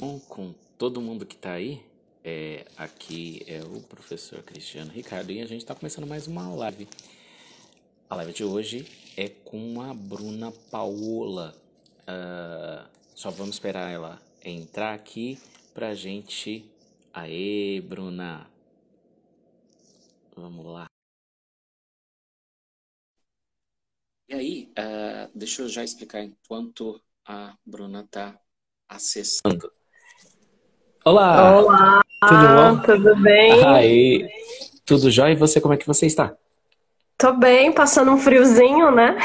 Bom, com todo mundo que está aí, é, aqui é o professor Cristiano Ricardo e a gente está começando mais uma live. A live de hoje é com a Bruna Paola. Uh, só vamos esperar ela entrar aqui pra gente. Aê, Bruna! Vamos lá. E aí, uh, deixa eu já explicar enquanto a Bruna tá acessando. Olá! Olá! Tudo bom? Tudo bem? Aí, tudo jóia? E você, como é que você está? Tô bem, passando um friozinho, né?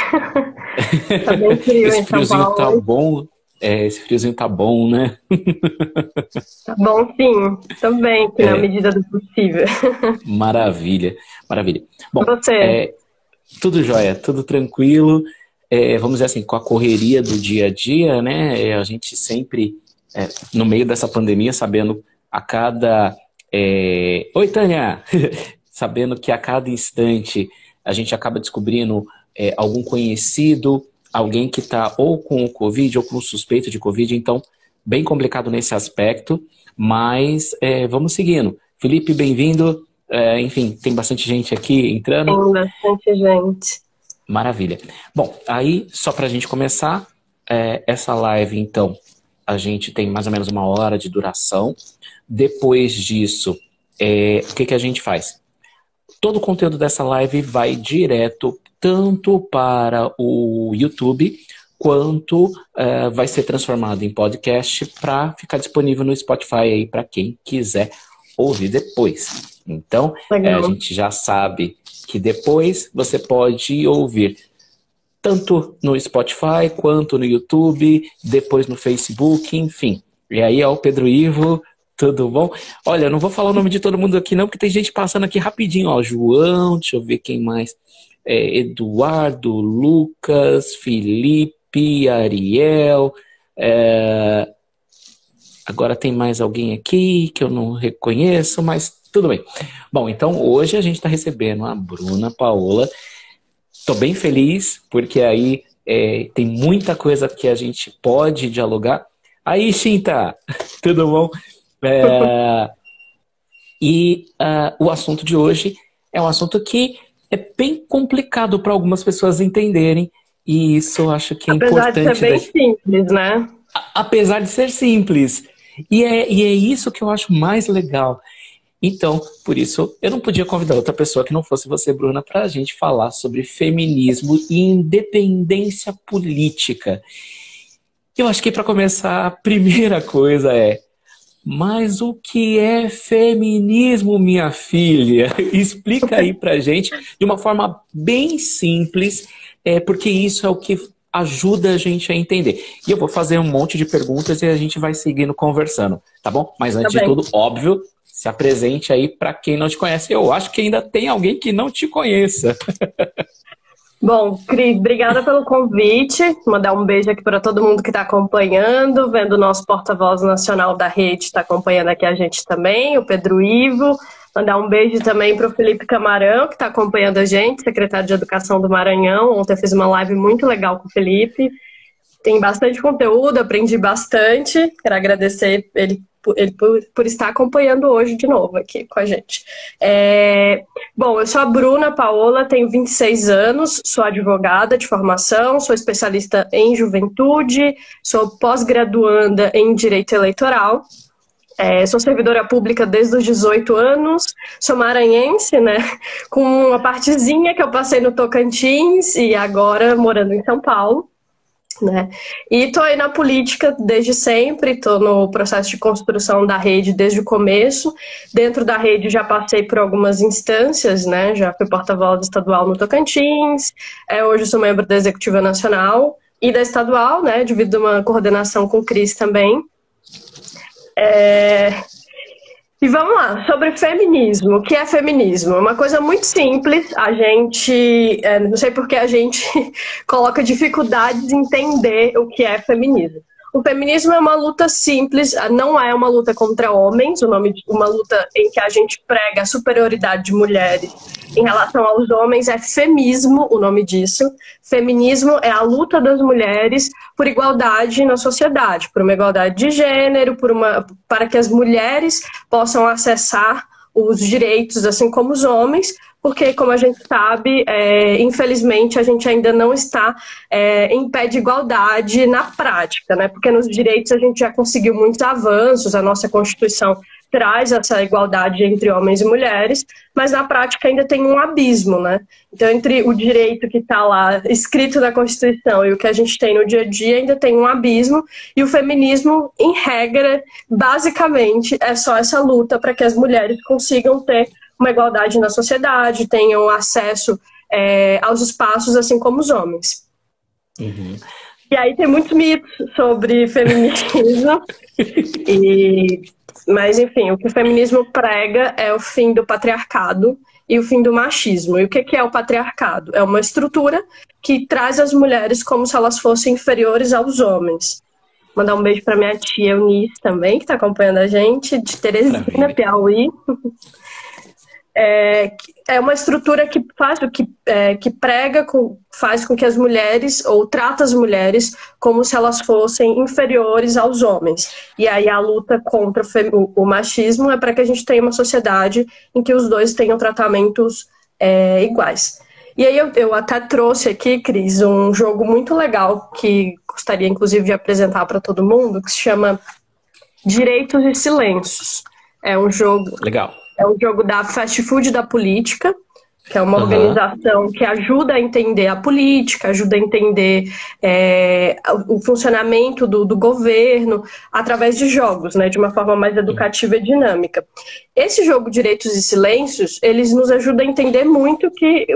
tá bem frio esse friozinho tá bom. É, esse friozinho tá bom, né? tá bom, sim. Também, é. na medida do possível. Maravilha, maravilha. Bom, você? É, tudo jóia, tudo tranquilo. É, vamos dizer assim, com a correria do dia a dia, né? É, a gente sempre, é, no meio dessa pandemia, sabendo a cada. É... Oi, Tânia! sabendo que a cada instante a gente acaba descobrindo é, algum conhecido, alguém que está ou com o Covid ou com suspeito de Covid, então, bem complicado nesse aspecto, mas é, vamos seguindo. Felipe, bem-vindo. É, enfim, tem bastante gente aqui entrando. Tem bastante gente. Maravilha. Bom, aí, só para a gente começar, é, essa live, então, a gente tem mais ou menos uma hora de duração. Depois disso, é, o que, que a gente faz? Todo o conteúdo dessa live vai direto tanto para o YouTube quanto uh, vai ser transformado em podcast para ficar disponível no Spotify aí para quem quiser ouvir depois. Então, é, a gente já sabe que depois você pode ouvir tanto no Spotify quanto no YouTube, depois no Facebook, enfim. E aí é o Pedro Ivo, tudo bom? Olha, não vou falar o nome de todo mundo aqui não, porque tem gente passando aqui rapidinho, ó, João, deixa eu ver quem mais. É, Eduardo, Lucas, Felipe, Ariel, é, Agora tem mais alguém aqui que eu não reconheço, mas tudo bem. Bom, então hoje a gente está recebendo a Bruna Paola. Estou bem feliz, porque aí é, tem muita coisa que a gente pode dialogar. Aí, Xinta, tudo bom? É, e uh, o assunto de hoje é um assunto que é bem complicado para algumas pessoas entenderem, e isso eu acho que é Apesar importante. Apesar de ser bem simples, né? Apesar de ser simples. E é, e é isso que eu acho mais legal. Então, por isso, eu não podia convidar outra pessoa que não fosse você, Bruna, para a gente falar sobre feminismo e independência política. Eu acho que para começar, a primeira coisa é: mas o que é feminismo, minha filha? Explica aí pra gente de uma forma bem simples, é, porque isso é o que ajuda a gente a entender. E eu vou fazer um monte de perguntas e a gente vai seguindo conversando, tá bom? Mas antes tá de tudo, óbvio, se apresente aí para quem não te conhece. Eu acho que ainda tem alguém que não te conheça. Bom, Cris, obrigada pelo convite. Mandar um beijo aqui para todo mundo que está acompanhando, vendo o nosso porta-voz nacional da rede, está acompanhando aqui a gente também, o Pedro Ivo. Mandar um beijo também para o Felipe Camarão, que está acompanhando a gente, secretário de Educação do Maranhão. Ontem eu fiz uma live muito legal com o Felipe. Tem bastante conteúdo, aprendi bastante. Quero agradecer ele por, por, estar acompanhando hoje de novo aqui com a gente. É, bom, eu sou a Bruna Paola, tenho 26 anos, sou advogada de formação, sou especialista em juventude, sou pós-graduanda em direito eleitoral é, sou servidora pública desde os 18 anos, sou maranhense, né? Com uma partezinha que eu passei no Tocantins e agora morando em São Paulo. Né? E tô aí na política desde sempre, tô no processo de construção da rede desde o começo. Dentro da rede já passei por algumas instâncias, né? Já fui porta-voz estadual no Tocantins, é, hoje sou membro da Executiva Nacional e da estadual, né? Devido a uma coordenação com o Cris também. É... E vamos lá, sobre feminismo. O que é feminismo? Uma coisa muito simples. A gente, é, não sei porque a gente coloca dificuldades em entender o que é feminismo. O feminismo é uma luta simples, não é uma luta contra homens, o nome de uma luta em que a gente prega a superioridade de mulheres em relação aos homens é femismo, o nome disso. Feminismo é a luta das mulheres por igualdade na sociedade, por uma igualdade de gênero, por uma para que as mulheres possam acessar os direitos assim como os homens, porque, como a gente sabe, é, infelizmente a gente ainda não está é, em pé de igualdade na prática, né? Porque nos direitos a gente já conseguiu muitos avanços, a nossa Constituição traz essa igualdade entre homens e mulheres, mas na prática ainda tem um abismo, né? Então, entre o direito que está lá escrito na Constituição e o que a gente tem no dia a dia, ainda tem um abismo, e o feminismo, em regra, basicamente, é só essa luta para que as mulheres consigam ter uma igualdade na sociedade, tenham acesso é, aos espaços assim como os homens. Uhum. E aí tem muitos mitos sobre feminismo. e, mas, enfim, o que o feminismo prega é o fim do patriarcado e o fim do machismo. E o que é o patriarcado? É uma estrutura que traz as mulheres como se elas fossem inferiores aos homens. Mandar um beijo para minha tia Eunice também, que está acompanhando a gente, de Teresina, Piauí é, é uma estrutura que faz que, é, que prega, com, faz com que as mulheres, ou trata as mulheres como se elas fossem inferiores aos homens. E aí a luta contra o, o machismo é para que a gente tenha uma sociedade em que os dois tenham tratamentos é, iguais. E aí eu, eu até trouxe aqui, Cris, um jogo muito legal que gostaria inclusive de apresentar para todo mundo, que se chama Direitos e Silêncios. É um jogo. Legal é um jogo da Fast Food da Política, que é uma uhum. organização que ajuda a entender a política, ajuda a entender é, o funcionamento do, do, governo através de jogos, né, de uma forma mais educativa e dinâmica. Esse jogo Direitos e Silêncios, eles nos ajuda a entender muito que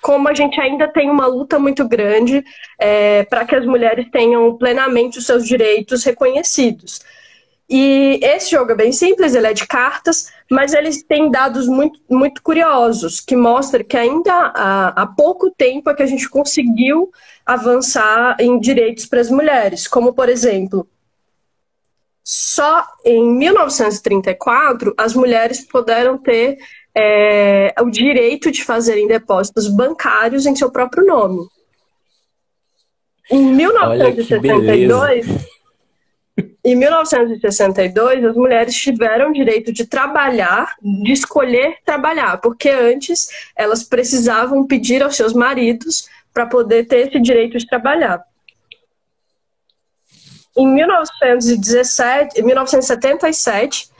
como a gente ainda tem uma luta muito grande é, para que as mulheres tenham plenamente os seus direitos reconhecidos. E esse jogo é bem simples, ele é de cartas, mas eles têm dados muito, muito curiosos, que mostram que ainda há, há pouco tempo é que a gente conseguiu avançar em direitos para as mulheres, como, por exemplo, só em 1934 as mulheres puderam ter é, o direito de fazerem depósitos bancários em seu próprio nome. Em 1962, em 1962, as mulheres tiveram direito de trabalhar, de escolher trabalhar, porque antes elas precisavam pedir aos seus maridos para poder ter esse direito de trabalhar. Em 1917, 1977,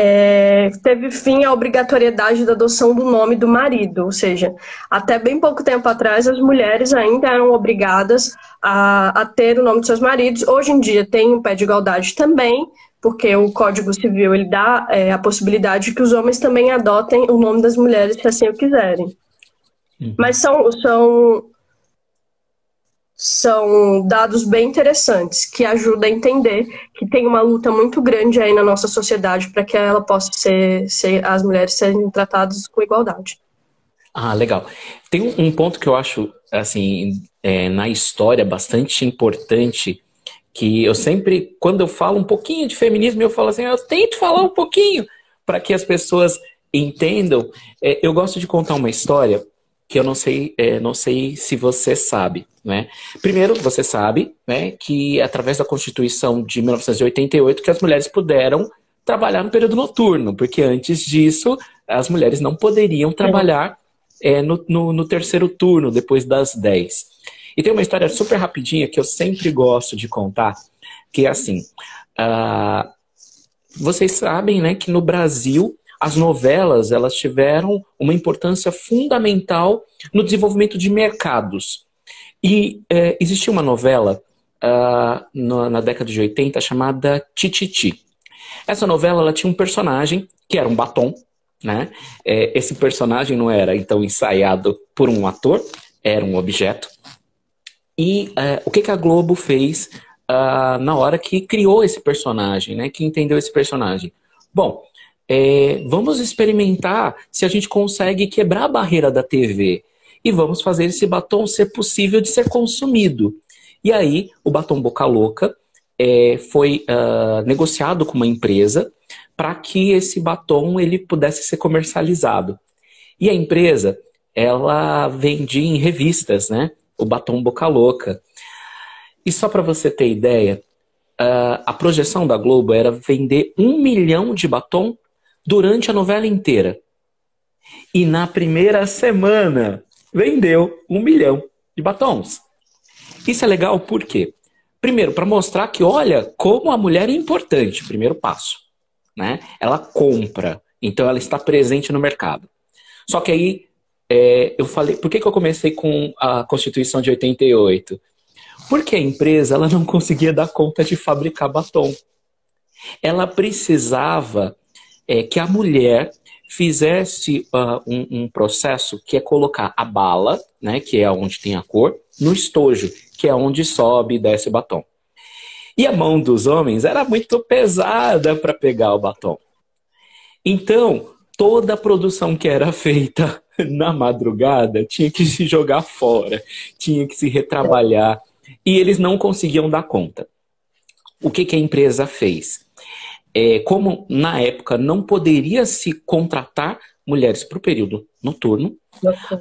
é, teve fim a obrigatoriedade da adoção do nome do marido, ou seja, até bem pouco tempo atrás as mulheres ainda eram obrigadas a, a ter o nome de seus maridos. Hoje em dia tem um pé de igualdade também, porque o Código Civil ele dá é, a possibilidade de que os homens também adotem o nome das mulheres se assim o quiserem. Uhum. Mas são, são são dados bem interessantes que ajudam a entender que tem uma luta muito grande aí na nossa sociedade para que ela possa ser, ser, as mulheres serem tratadas com igualdade. Ah, legal. Tem um, ponto que eu acho assim é, na história bastante importante que eu sempre, quando eu falo um pouquinho de feminismo, eu falo assim, eu tento falar um pouquinho para que as pessoas entendam. É, eu gosto de contar uma história que eu não sei, é, não sei se você sabe. Né? Primeiro, você sabe né, que através da Constituição de 1988 que as mulheres puderam trabalhar no período noturno, porque antes disso as mulheres não poderiam trabalhar é, no, no, no, terceiro turno, depois das 10. E tem uma história super rapidinha que eu sempre gosto de contar, que é assim. Uh, vocês sabem né, que no Brasil as novelas elas tiveram uma importância fundamental no desenvolvimento de mercados. E é, existia uma novela uh, na, na, década de 80 chamada Tititi. Essa novela ela tinha um personagem que era um batom, né? É, esse personagem não era então ensaiado por um ator, era um objeto. E uh, o que, que a Globo fez uh, na hora que criou esse personagem, né? Que entendeu esse personagem? Bom, é, vamos experimentar se a gente consegue quebrar a barreira da TV e vamos fazer esse batom ser possível de ser consumido. E aí, o batom Boca Louca é, foi uh, negociado com uma empresa para que esse batom ele pudesse ser comercializado. E a empresa, ela vendia em revistas, né? O batom Boca Louca. E só para você ter ideia, uh, a projeção da Globo era vender um milhão de batom durante a novela inteira. E na primeira semana vendeu um milhão de batons. Isso é legal por quê? Primeiro, para mostrar que, olha, como a mulher é importante, primeiro passo. Né? Ela compra, então ela está presente no mercado. Só que aí é, eu falei, por que, que eu comecei com a Constituição de 88? Porque a empresa ela não conseguia dar conta de fabricar batom. Ela precisava é, que a mulher fizesse uh, um, um, processo que é colocar a bala, né, que é onde tem a cor, no estojo, que é onde sobe e desce o batom. E a mão dos homens era muito pesada para pegar o batom. Então, toda a produção que era feita na madrugada tinha que se jogar fora, tinha que se retrabalhar, e eles não conseguiam dar conta. O que, que a empresa fez? É, como na época não poderia se contratar mulheres para o período noturno,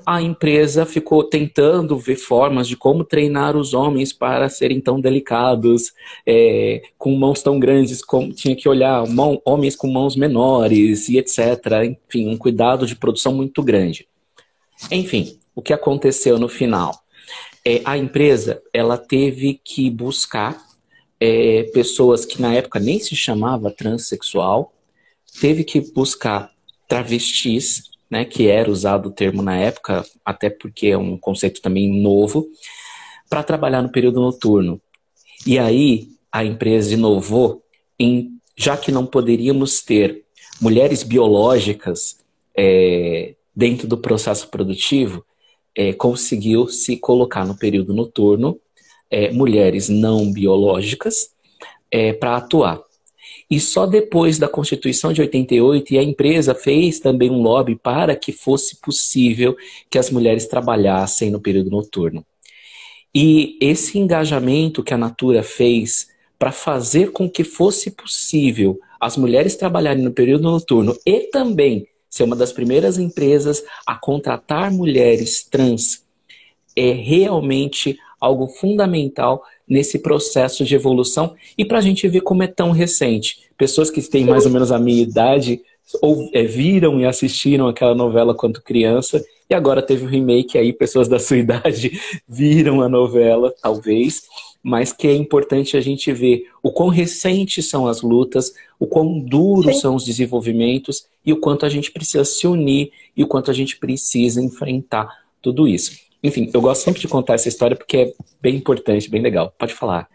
a empresa ficou tentando ver formas de como treinar os homens para serem tão delicados, é, com mãos tão grandes, como tinha que olhar mão, homens com mãos menores e etc. Enfim, um cuidado de produção muito grande. Enfim, o que aconteceu no final? É, a empresa ela teve que buscar é, pessoas que na época nem se chamava transexual, teve que buscar travestis, né, que era usado o termo na época, até porque é um conceito também novo, para trabalhar no período noturno. E aí a empresa inovou em, já que não poderíamos ter mulheres biológicas é, dentro do processo produtivo, é, conseguiu se colocar no período noturno é, mulheres não biológicas é, para atuar. E só depois da Constituição de 88, e a empresa fez também um lobby para que fosse possível que as mulheres trabalhassem no período noturno. E esse engajamento que a Natura fez para fazer com que fosse possível as mulheres trabalharem no período noturno e também ser uma das primeiras empresas a contratar mulheres trans é realmente algo fundamental nesse processo de evolução e para a gente ver como é tão recente. Pessoas que têm mais ou menos a minha idade ou é, viram e assistiram aquela novela quando criança e agora teve o um remake aí, pessoas da sua idade viram a novela, talvez, mas que é importante a gente ver o quão recentes são as lutas, o quão duros são os desenvolvimentos e o quanto a gente precisa se unir e o quanto a gente precisa enfrentar tudo isso. Enfim, eu gosto sempre de contar essa história porque é bem importante, bem legal. Pode falar.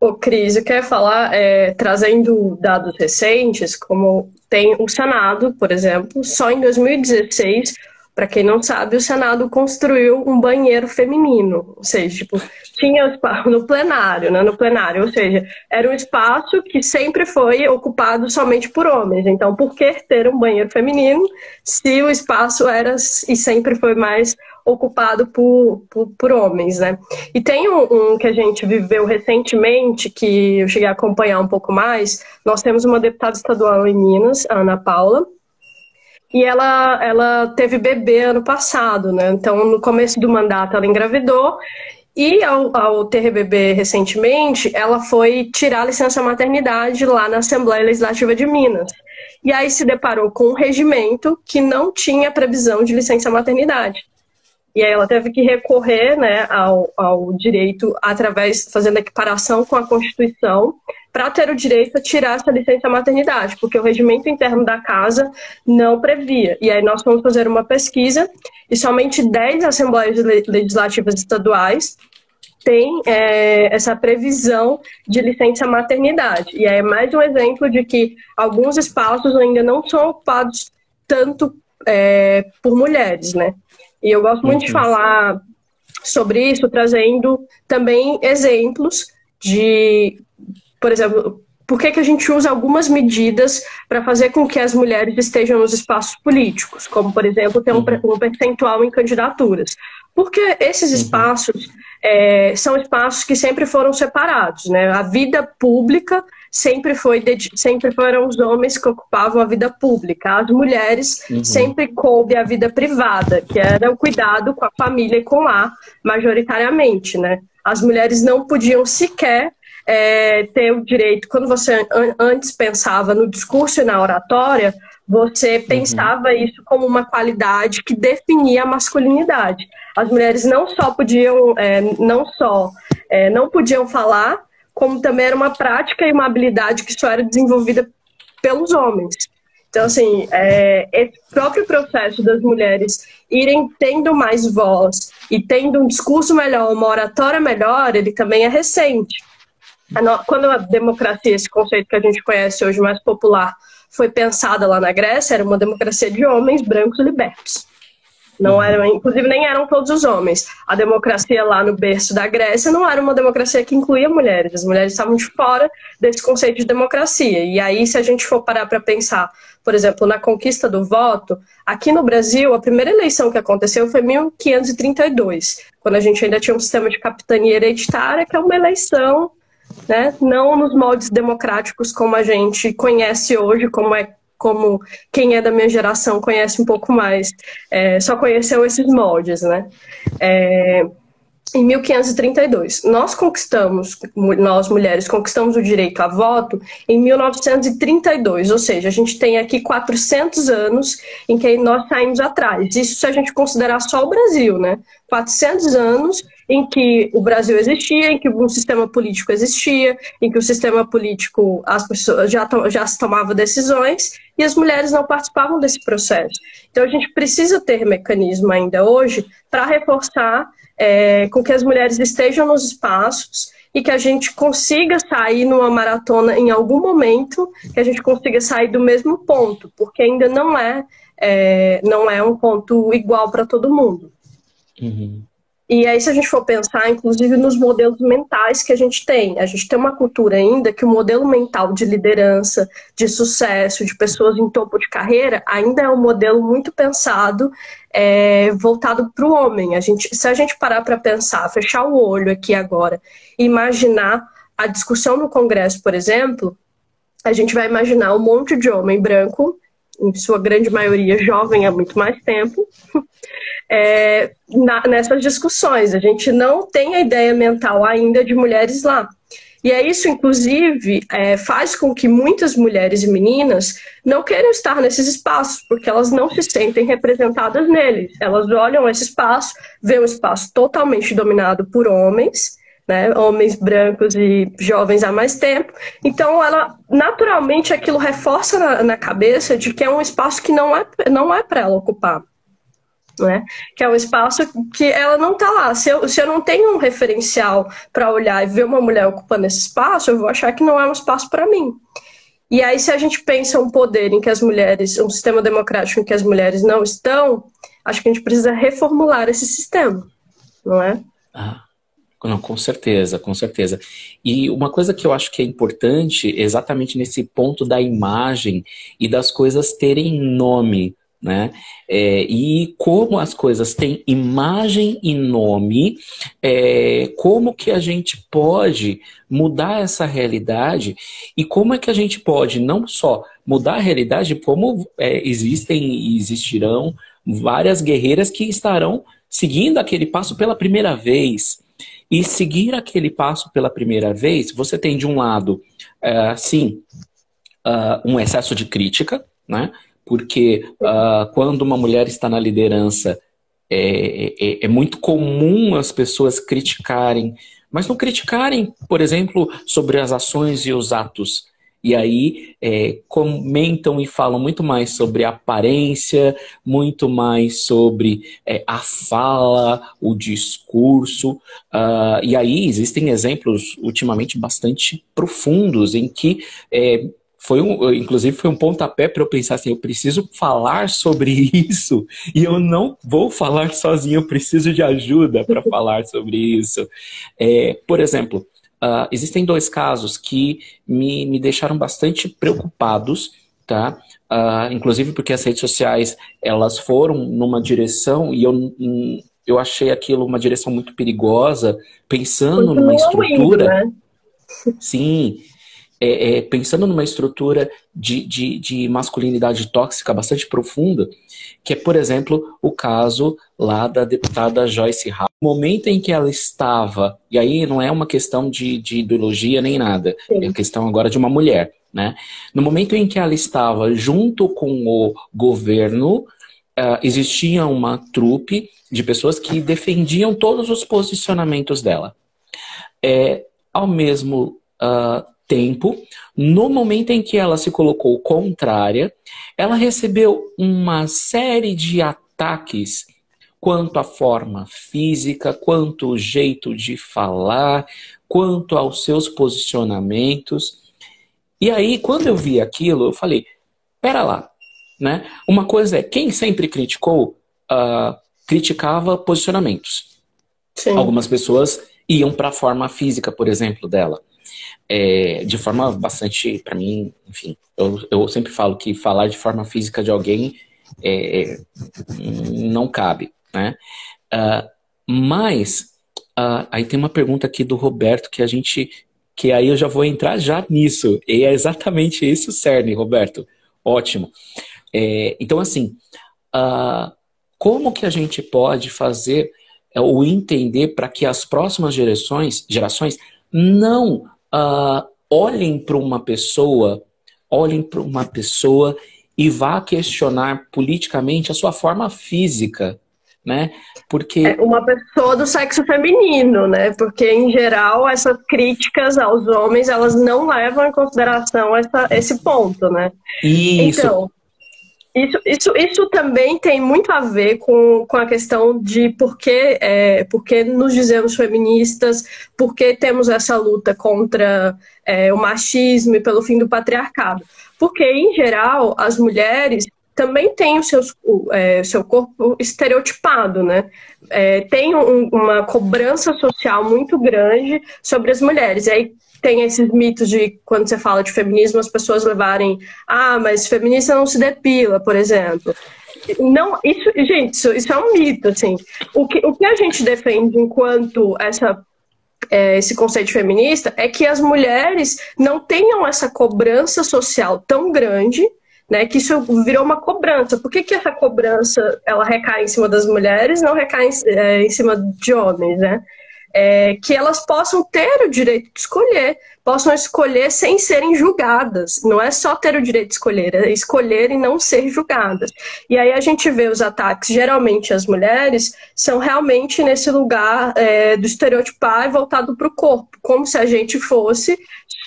Ô, Cris, eu quero falar, é, trazendo dados recentes, como tem o Senado, por exemplo, só em 2016 para quem não sabe, o Senado construiu um banheiro feminino, ou seja, tipo, tinha no plenário, né, no plenário, ou seja, era um espaço que sempre foi ocupado somente por homens. Então, por que ter um banheiro feminino se o espaço era e sempre foi mais ocupado por, por, por homens, né? E tem um, um, que a gente viveu recentemente, que eu cheguei a acompanhar um pouco mais. Nós temos uma deputada estadual em Minas, a Ana Paula, e ela, ela teve bebê ano passado, né? Então, no começo do mandato, ela engravidou. E ao, ao ter bebê recentemente, ela foi tirar a licença maternidade lá na Assembleia Legislativa de Minas. E aí se deparou com um regimento que não tinha previsão de licença maternidade. E aí ela teve que recorrer né, ao, ao direito através, fazendo equiparação com a Constituição, para ter o direito a tirar essa licença maternidade, porque o regimento interno da casa não previa. E aí nós fomos fazer uma pesquisa e somente 10 assembleias legislativas estaduais têm é, essa previsão de licença maternidade. E aí é mais um exemplo de que alguns espaços ainda não são ocupados tanto é, por mulheres, né? E eu gosto muito de falar sobre isso, trazendo também exemplos de, por exemplo, por que, que a gente usa algumas medidas para fazer com que as mulheres estejam nos espaços políticos, como, por exemplo, ter um, uhum. um percentual em candidaturas. Porque esses uhum. espaços é, são espaços que sempre foram separados, né? A vida pública sempre foi sempre foram os homens que ocupavam a vida pública, as mulheres uhum. sempre coube a vida privada, que era o cuidado com a família e com lar, majoritariamente, né? As mulheres não podiam sequer é, ter o direito, quando você antes pensava no discurso e na oratória, você uhum. pensava isso como uma qualidade que definia a masculinidade. As mulheres não só podiam, é, não só é, não podiam falar, como também era uma prática e uma habilidade que só era desenvolvida pelos homens. Então, assim, é, esse próprio processo das mulheres irem tendo mais voz e tendo um discurso melhor, uma oratória melhor, ele também é recente. Quando a democracia, esse conceito que a gente conhece hoje mais popular, foi pensada lá na Grécia, era uma democracia de homens brancos libertos. Não uhum. eram, inclusive nem eram todos os homens. A democracia lá no berço da Grécia não era uma democracia que incluía mulheres. As mulheres estavam de fora desse conceito de democracia. E aí, se a gente for parar para pensar, por exemplo, na conquista do voto, aqui no Brasil, a primeira eleição que aconteceu foi em 1532, quando a gente ainda tinha um sistema de capitania hereditária, que é uma eleição né? não nos moldes democráticos como a gente conhece hoje, como é como quem é da minha geração conhece um pouco mais, é, só conheceu esses moldes, né? É, em 1532. Nós conquistamos, nós mulheres, conquistamos o direito a voto em 1932, ou seja, a gente tem aqui 400 anos em que nós saímos atrás. Isso se a gente considerar só o Brasil, né? 400 anos em que o Brasil existia, em que um sistema político existia, em que o sistema político, as pessoas já, já se tomavam decisões e as mulheres não participavam desse processo. Então a gente precisa ter mecanismo ainda hoje para reforçar é, com que as mulheres estejam nos espaços e que a gente consiga sair numa maratona em algum momento, que a gente consiga sair do mesmo ponto, porque ainda não é, é não é um ponto igual para todo mundo. Uhum. E aí, se a gente for pensar, inclusive, nos modelos mentais que a gente tem, a gente tem uma cultura ainda que o modelo mental de liderança, de sucesso, de pessoas em topo de carreira, ainda é um modelo muito pensado, é, voltado para o homem. A gente, se a gente parar para pensar, fechar o olho aqui agora, imaginar a discussão no Congresso, por exemplo, a gente vai imaginar um monte de homem branco, em sua grande maioria jovem há muito mais tempo, é, na, nessas discussões. A gente não tem a ideia mental ainda de mulheres lá. E é isso, inclusive, é, faz com que muitas mulheres e meninas não queiram estar nesses espaços, porque elas não se sentem representadas neles. Elas olham esse espaço, vê um espaço totalmente dominado por homens, né, homens brancos e jovens há mais tempo. Então, ela naturalmente aquilo reforça na, na cabeça de que é um espaço que não é, não é para ela ocupar né? Que é um espaço que ela não está lá. Se eu, se eu não tenho um referencial para olhar e ver uma mulher ocupando esse espaço, eu vou achar que não é um espaço para mim. E aí, se a gente pensa um poder em que as mulheres, um sistema democrático em que as mulheres não estão, acho que a gente precisa reformular esse sistema, não é? Ah. Não, com certeza, com certeza. E uma coisa que eu acho que é importante, exatamente nesse ponto da imagem e das coisas terem nome, né? É, e como as coisas têm imagem e nome, é, como que a gente pode mudar essa realidade e como é que a gente pode não só mudar a realidade, como é, existem e existirão várias guerreiras que estarão seguindo aquele passo pela primeira vez. E seguir aquele passo pela primeira vez, você tem de um lado, uh, sim, uh, um excesso de crítica, né? porque uh, quando uma mulher está na liderança, é, é, é, muito comum as pessoas criticarem, mas não criticarem, por exemplo, sobre as ações e os atos. E aí é, comentam e falam muito mais sobre aparência, muito mais sobre é, a fala, o discurso. Uh, e aí existem exemplos ultimamente bastante profundos em que é, foi um, inclusive foi um pontapé para eu pensar assim, eu preciso falar sobre isso e eu não vou falar sozinho, eu preciso de ajuda para falar sobre isso. É, por exemplo, uh, existem dois casos que me, me deixaram bastante preocupados, tá? Uh, inclusive porque as redes sociais elas foram numa direção e eu eu achei aquilo uma direção muito perigosa, pensando muito numa estrutura. Né? Sim, é, é, pensando numa estrutura de, de, de, masculinidade tóxica bastante profunda, que é, por exemplo, o caso lá da deputada Joyce Hall. No momento em que ela estava, e aí não é uma questão de, de ideologia nem nada, Sim. é questão agora de uma mulher. Né? No momento em que ela estava junto com o governo, uh, existia uma trupe de pessoas que defendiam todos os posicionamentos dela. É, ao mesmo uh, tempo, no momento em que ela se colocou contrária, ela recebeu uma série de ataques quanto à forma física, quanto ao jeito de falar, quanto aos seus posicionamentos. E aí, quando eu vi aquilo, eu falei: pera lá, né? Uma coisa é quem sempre criticou, uh, criticava posicionamentos. Sim. Algumas pessoas iam para a forma física, por exemplo, dela é, de forma bastante, para mim, enfim, eu, eu sempre falo que falar de forma física de alguém é, não cabe, né? Uh, mas uh, aí tem uma pergunta aqui do Roberto que a gente, que aí eu já vou entrar já nisso e é exatamente isso o cerne, Roberto. Ótimo. É, então assim, uh, como que a gente pode fazer ou entender para que as próximas gerações, gerações não olhem para uma pessoa, olhem para uma pessoa e vá questionar politicamente a sua forma física, né? Porque é uma pessoa do sexo feminino, né? Porque em geral essas críticas aos homens elas não levam em consideração essa, esse ponto, né? Isso. Então, isso, isso, isso também tem muito a ver com, com a questão de por que, é, por que nos dizemos feministas, por que temos essa luta contra é, o machismo e pelo fim do patriarcado. Porque, em geral, as mulheres também têm o seus, é, seu corpo estereotipado, né? É, tem um, uma cobrança social muito grande sobre as mulheres. E aí, tem esses mitos de quando você fala de feminismo, as pessoas levarem, ah, mas feminista não se depila, por exemplo. Não, isso, gente, isso, isso é um mito, assim. O que, o que a gente defende enquanto essa é, esse conceito feminista é que as mulheres não tenham essa cobrança social tão grande, né, que isso virou uma cobrança. Por que, que essa cobrança ela recai em cima das mulheres, não recai em, é, em cima de homens, né? é, que elas possam ter o direito de escolher, possam escolher sem serem julgadas. Não é só ter o direito de escolher, é escolher e não ser julgadas. E aí a gente vê os ataques, geralmente as mulheres, são realmente nesse lugar é, do estereotipar voltado para o corpo, como se a gente fosse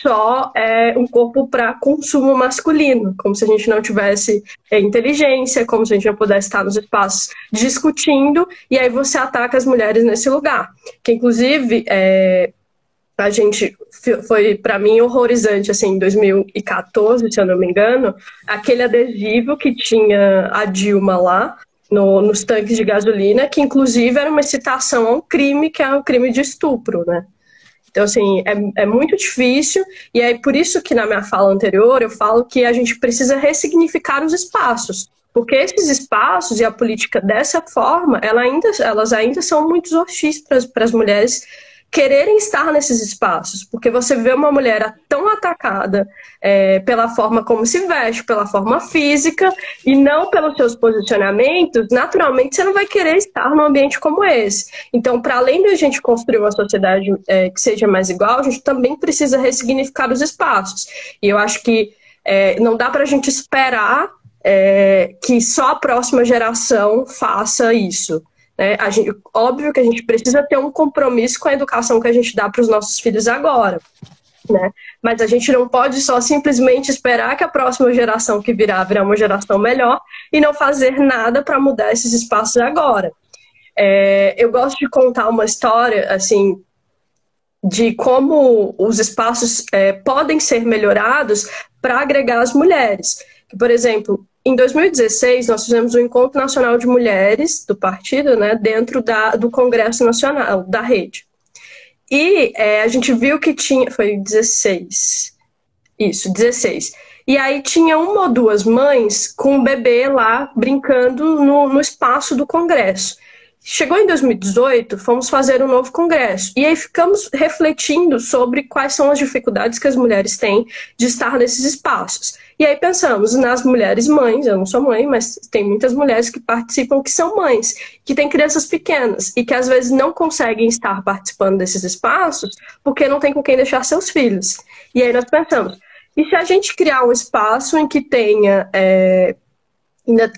só é, um corpo para consumo masculino, como se a gente não tivesse é, inteligência, como se a gente não pudesse estar nos espaços discutindo, e aí você ataca as mulheres nesse lugar. Que inclusive é, a gente foi para mim horrorizante assim em 2014, se eu não me engano, aquele adesivo que tinha a Dilma lá no, nos tanques de gasolina, que inclusive era uma citação a um crime que é um crime de estupro, né? Então, assim, é, é muito difícil, e é por isso que na minha fala anterior eu falo que a gente precisa ressignificar os espaços. Porque esses espaços e a política dessa forma, ela ainda, elas ainda são muito hostis para as mulheres quererem estar nesses espaços, porque você vê uma mulher tão atacada é, pela forma como se veste, pela forma física e não pelos seus posicionamentos, naturalmente você não vai querer estar num ambiente como esse. Então, para além de a gente construir uma sociedade é, que seja mais igual, a gente também precisa ressignificar os espaços. E eu acho que é, não dá para a gente esperar é, que só a próxima geração faça isso. Né? A gente, óbvio que a gente precisa ter um compromisso com a educação que a gente dá para os nossos filhos agora. Né? Mas a gente não pode só simplesmente esperar que a próxima geração que virá virá uma geração melhor e não fazer nada para mudar esses espaços agora. É, eu gosto de contar uma história assim de como os espaços é, podem ser melhorados para agregar as mulheres. Por exemplo, em 2016, nós fizemos o um Encontro Nacional de Mulheres do partido, né, dentro da, do Congresso Nacional, da rede. E é, a gente viu que tinha. Foi 16. Isso, 16. E aí tinha uma ou duas mães com um bebê lá brincando no, no espaço do Congresso. Chegou em 2018, fomos fazer um novo congresso. E aí ficamos refletindo sobre quais são as dificuldades que as mulheres têm de estar nesses espaços. E aí pensamos nas mulheres mães, eu não sou mãe, mas tem muitas mulheres que participam que são mães, que têm crianças pequenas e que às vezes não conseguem estar participando desses espaços porque não tem com quem deixar seus filhos. E aí nós pensamos, e se a gente criar um espaço em que tenha é,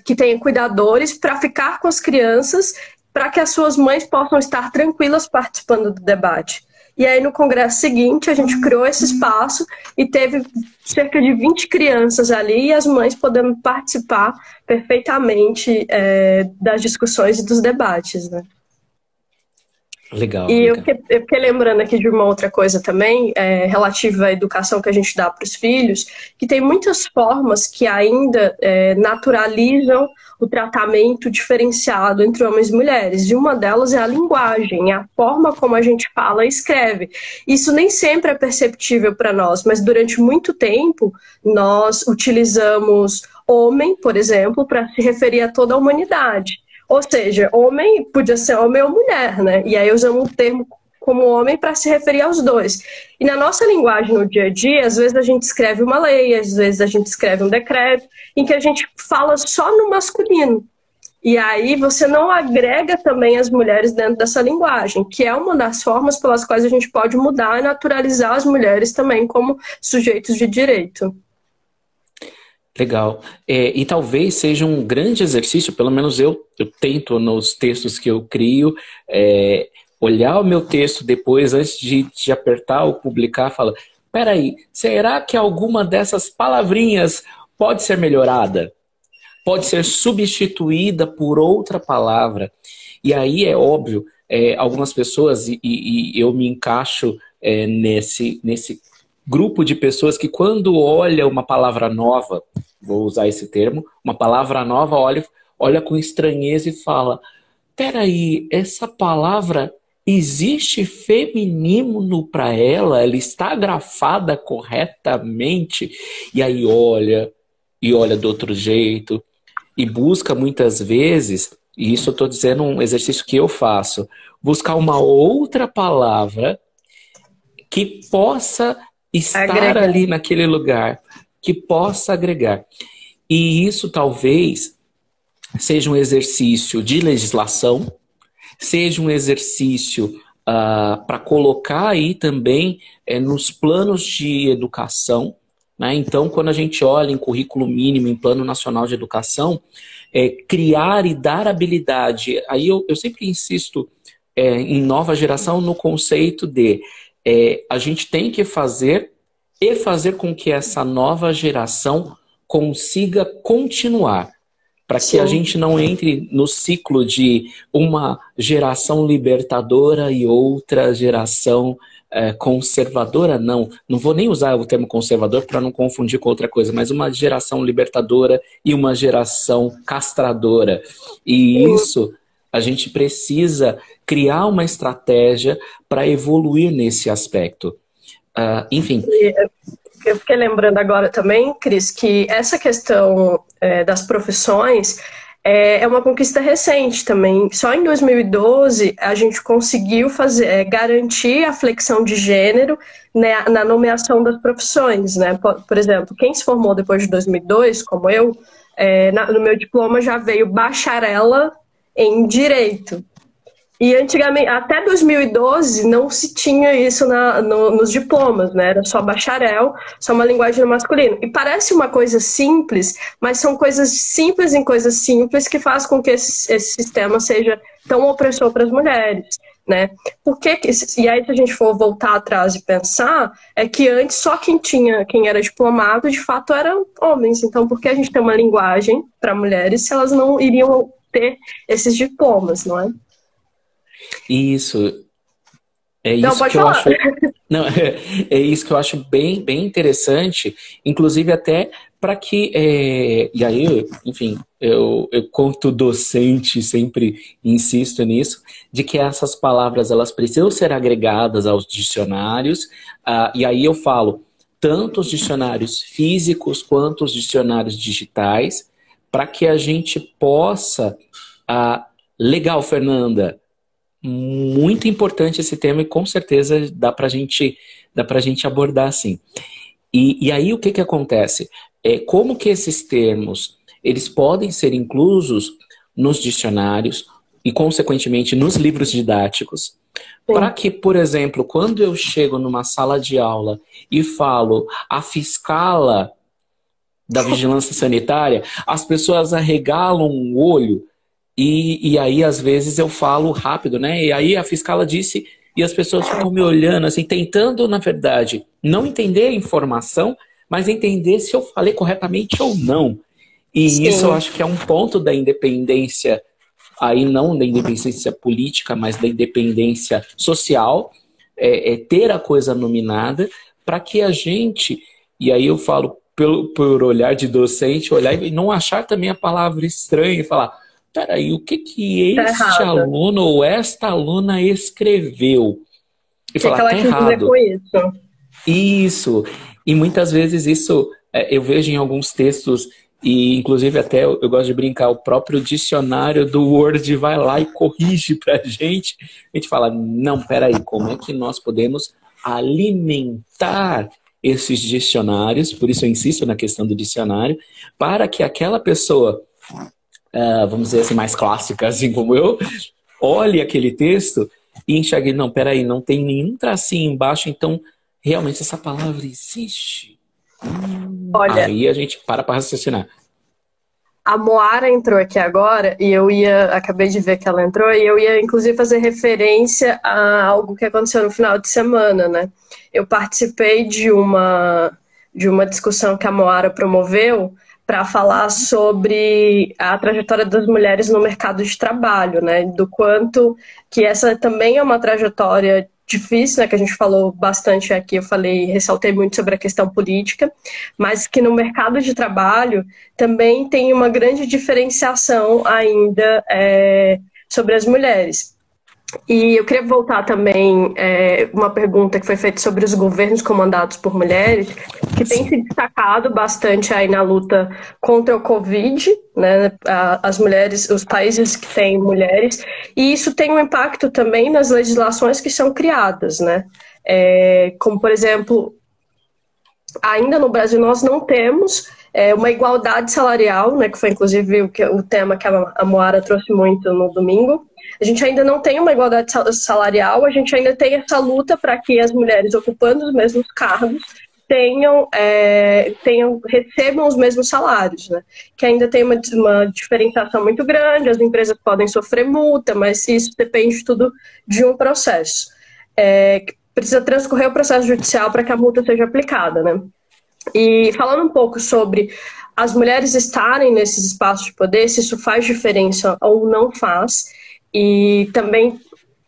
que tenha cuidadores para ficar com as crianças para que as suas mães possam estar tranquilas participando do debate. E aí, no congresso seguinte, a gente criou esse espaço e teve cerca de 20 crianças ali e as mães podendo participar perfeitamente é, das discussões e dos debates. Né? Legal. E legal. Eu, fiquei, eu fiquei lembrando aqui de uma outra coisa também, é, relativa à educação que a gente dá para os filhos, que tem muitas formas que ainda é, naturalizam o tratamento diferenciado entre homens e mulheres. E uma delas é a linguagem, é a forma como a gente fala e escreve. Isso nem sempre é perceptível para nós, mas durante muito tempo nós utilizamos homem, por exemplo, para se referir a toda a humanidade. Ou seja, homem podia ser homem ou mulher, né? E aí usamos o termo como homem para se referir aos dois. E na nossa linguagem no dia a dia, às vezes a gente escreve uma lei, às vezes a gente escreve um decreto, em que a gente fala só no masculino. E aí você não agrega também as mulheres dentro dessa linguagem, que é uma das formas pelas quais a gente pode mudar e naturalizar as mulheres também como sujeitos de direito. Legal. É, e talvez seja um grande exercício, pelo menos eu, eu tento nos textos que eu crio, é, olhar o meu texto depois, antes de, de apertar ou publicar, fala, peraí, será que alguma dessas palavrinhas pode ser melhorada? Pode ser substituída por outra palavra? E aí é óbvio, é, algumas pessoas, e, e, eu me encaixo é, nesse, nesse grupo de pessoas que quando olha uma palavra nova, vou usar esse termo, uma palavra nova, olha, olha com estranheza e fala: peraí, essa palavra existe feminino para ela? Ela está grafada corretamente? E aí olha, e olha do outro jeito, e busca muitas vezes, e isso eu estou dizendo um exercício que eu faço, buscar uma outra palavra que possa estar Agregar. ali naquele lugar que possa agregar. E isso talvez seja um exercício de legislação, seja um exercício uh, ah, para colocar aí também é, nos planos de educação. Né? Então, quando a gente olha em currículo mínimo, em plano nacional de educação, é, criar e dar habilidade. Aí eu, eu sempre insisto é, em nova geração no conceito de é, a gente tem que fazer e fazer com que essa nova geração consiga continuar. Para que a gente não entre no ciclo de uma geração libertadora e outra geração é, conservadora, não. Não vou nem usar o termo conservador para não confundir com outra coisa, mas uma geração libertadora e uma geração castradora. E isso a gente precisa criar uma estratégia para evoluir nesse aspecto. Uh, enfim. Eu fiquei lembrando agora também, Cris, que essa questão é, das profissões é, é, uma conquista recente também. Só em 2012 a gente conseguiu fazer, é, garantir a flexão de gênero né, na nomeação das profissões. Né? Por, por, exemplo, quem se formou depois de 2002, como eu, é, na, no meu diploma já veio bacharela em direito. E antigamente, até 2012, não se tinha isso na, no, nos diplomas, né? Era só bacharel, só uma linguagem masculina. E parece uma coisa simples, mas são coisas simples em coisas simples que faz com que esse, esse sistema seja tão opressor para as mulheres. Né? Porque, e aí, se a gente for voltar atrás e pensar, é que antes só quem tinha, quem era diplomado, de fato, eram homens. Então, por que a gente tem uma linguagem para mulheres se elas não iriam ter esses diplomas, não é? Isso. É isso Não, que eu acho. Não, é, é, isso que eu acho bem, bem interessante, inclusive até para que. É, e aí, enfim, eu, eu conto docente, sempre insisto nisso, de que essas palavras elas precisam ser agregadas aos dicionários, uh, e aí eu falo tanto os dicionários físicos quanto os dicionários digitais, para que a gente possa uh, Legal, Fernanda. Muito importante esse tema e com certeza dá para gente, dá a gente abordar assim. E, e aí o que, que acontece? É, como que esses termos eles podem ser inclusos nos dicionários e, consequentemente, nos livros didáticos, para que, por exemplo, quando eu chego numa sala de aula e falo a fiscala da vigilância sanitária, as pessoas arregalam o olho e, e aí, às vezes, eu falo rápido, né? E aí a fiscala disse e as pessoas ficam me olhando, assim, tentando, na verdade, não entender a informação, mas entender se eu falei corretamente ou não. E Sim. isso eu acho que é um ponto da independência, aí não da independência política, mas da independência social, é, é ter a coisa nominada, para que a gente, e aí eu falo pelo, por olhar de docente, olhar e não achar também a palavra estranha e falar, peraí, o que que tá este aluno ou esta aluna escreveu? E falar, que ela tá errado. Com isso. Isso. E muitas vezes isso é, eu vejo em alguns textos e, inclusive, até eu, eu, gosto de brincar, o próprio dicionário do Word vai lá e corrige para a gente. A gente fala, não, peraí, como é que nós podemos alimentar esses dicionários, por isso eu insisto na questão do dicionário, para que aquela pessoa, uh, vamos dizer assim, mais clássica, assim como eu, olhe aquele texto e enxergue, não, peraí, não tem nenhum tracinho embaixo, então realmente essa palavra existe. Olha, Aí a gente para para raciocinar. A Moara entrou aqui agora e eu ia, acabei de ver que ela entrou e eu ia inclusive fazer referência a algo que aconteceu no final de semana, né? Eu participei de uma de uma discussão que a Moara promoveu para falar sobre a trajetória das mulheres no mercado de trabalho, né? Do quanto que essa também é uma trajetória difícil, né, que a gente falou bastante aqui, eu falei, ressaltei muito sobre a questão política, mas que no mercado de trabalho também tem uma grande diferenciação ainda é, sobre as mulheres. E eu queria voltar também é, uma pergunta que foi feita sobre os governos comandados por mulheres, que tem se destacado bastante aí na luta contra o Covid, né? As mulheres, os países que têm mulheres, e isso tem um impacto também nas legislações que são criadas, né? É, como por exemplo, ainda no Brasil nós não temos é, uma igualdade salarial, né? Que foi inclusive o, que, o tema que a Moara trouxe muito no domingo a gente ainda não tem uma igualdade salarial, a gente ainda tem essa luta para que as mulheres ocupando os mesmos cargos tenham, é, tenham recebam os mesmos salários, né? Que ainda tem uma, uma diferenciação muito grande, as empresas podem sofrer multa, mas isso depende tudo de um processo. É, precisa transcorrer o processo judicial para que a multa seja aplicada, né? E falando um pouco sobre as mulheres estarem nesses espaços de poder, se isso faz diferença ou não faz, e também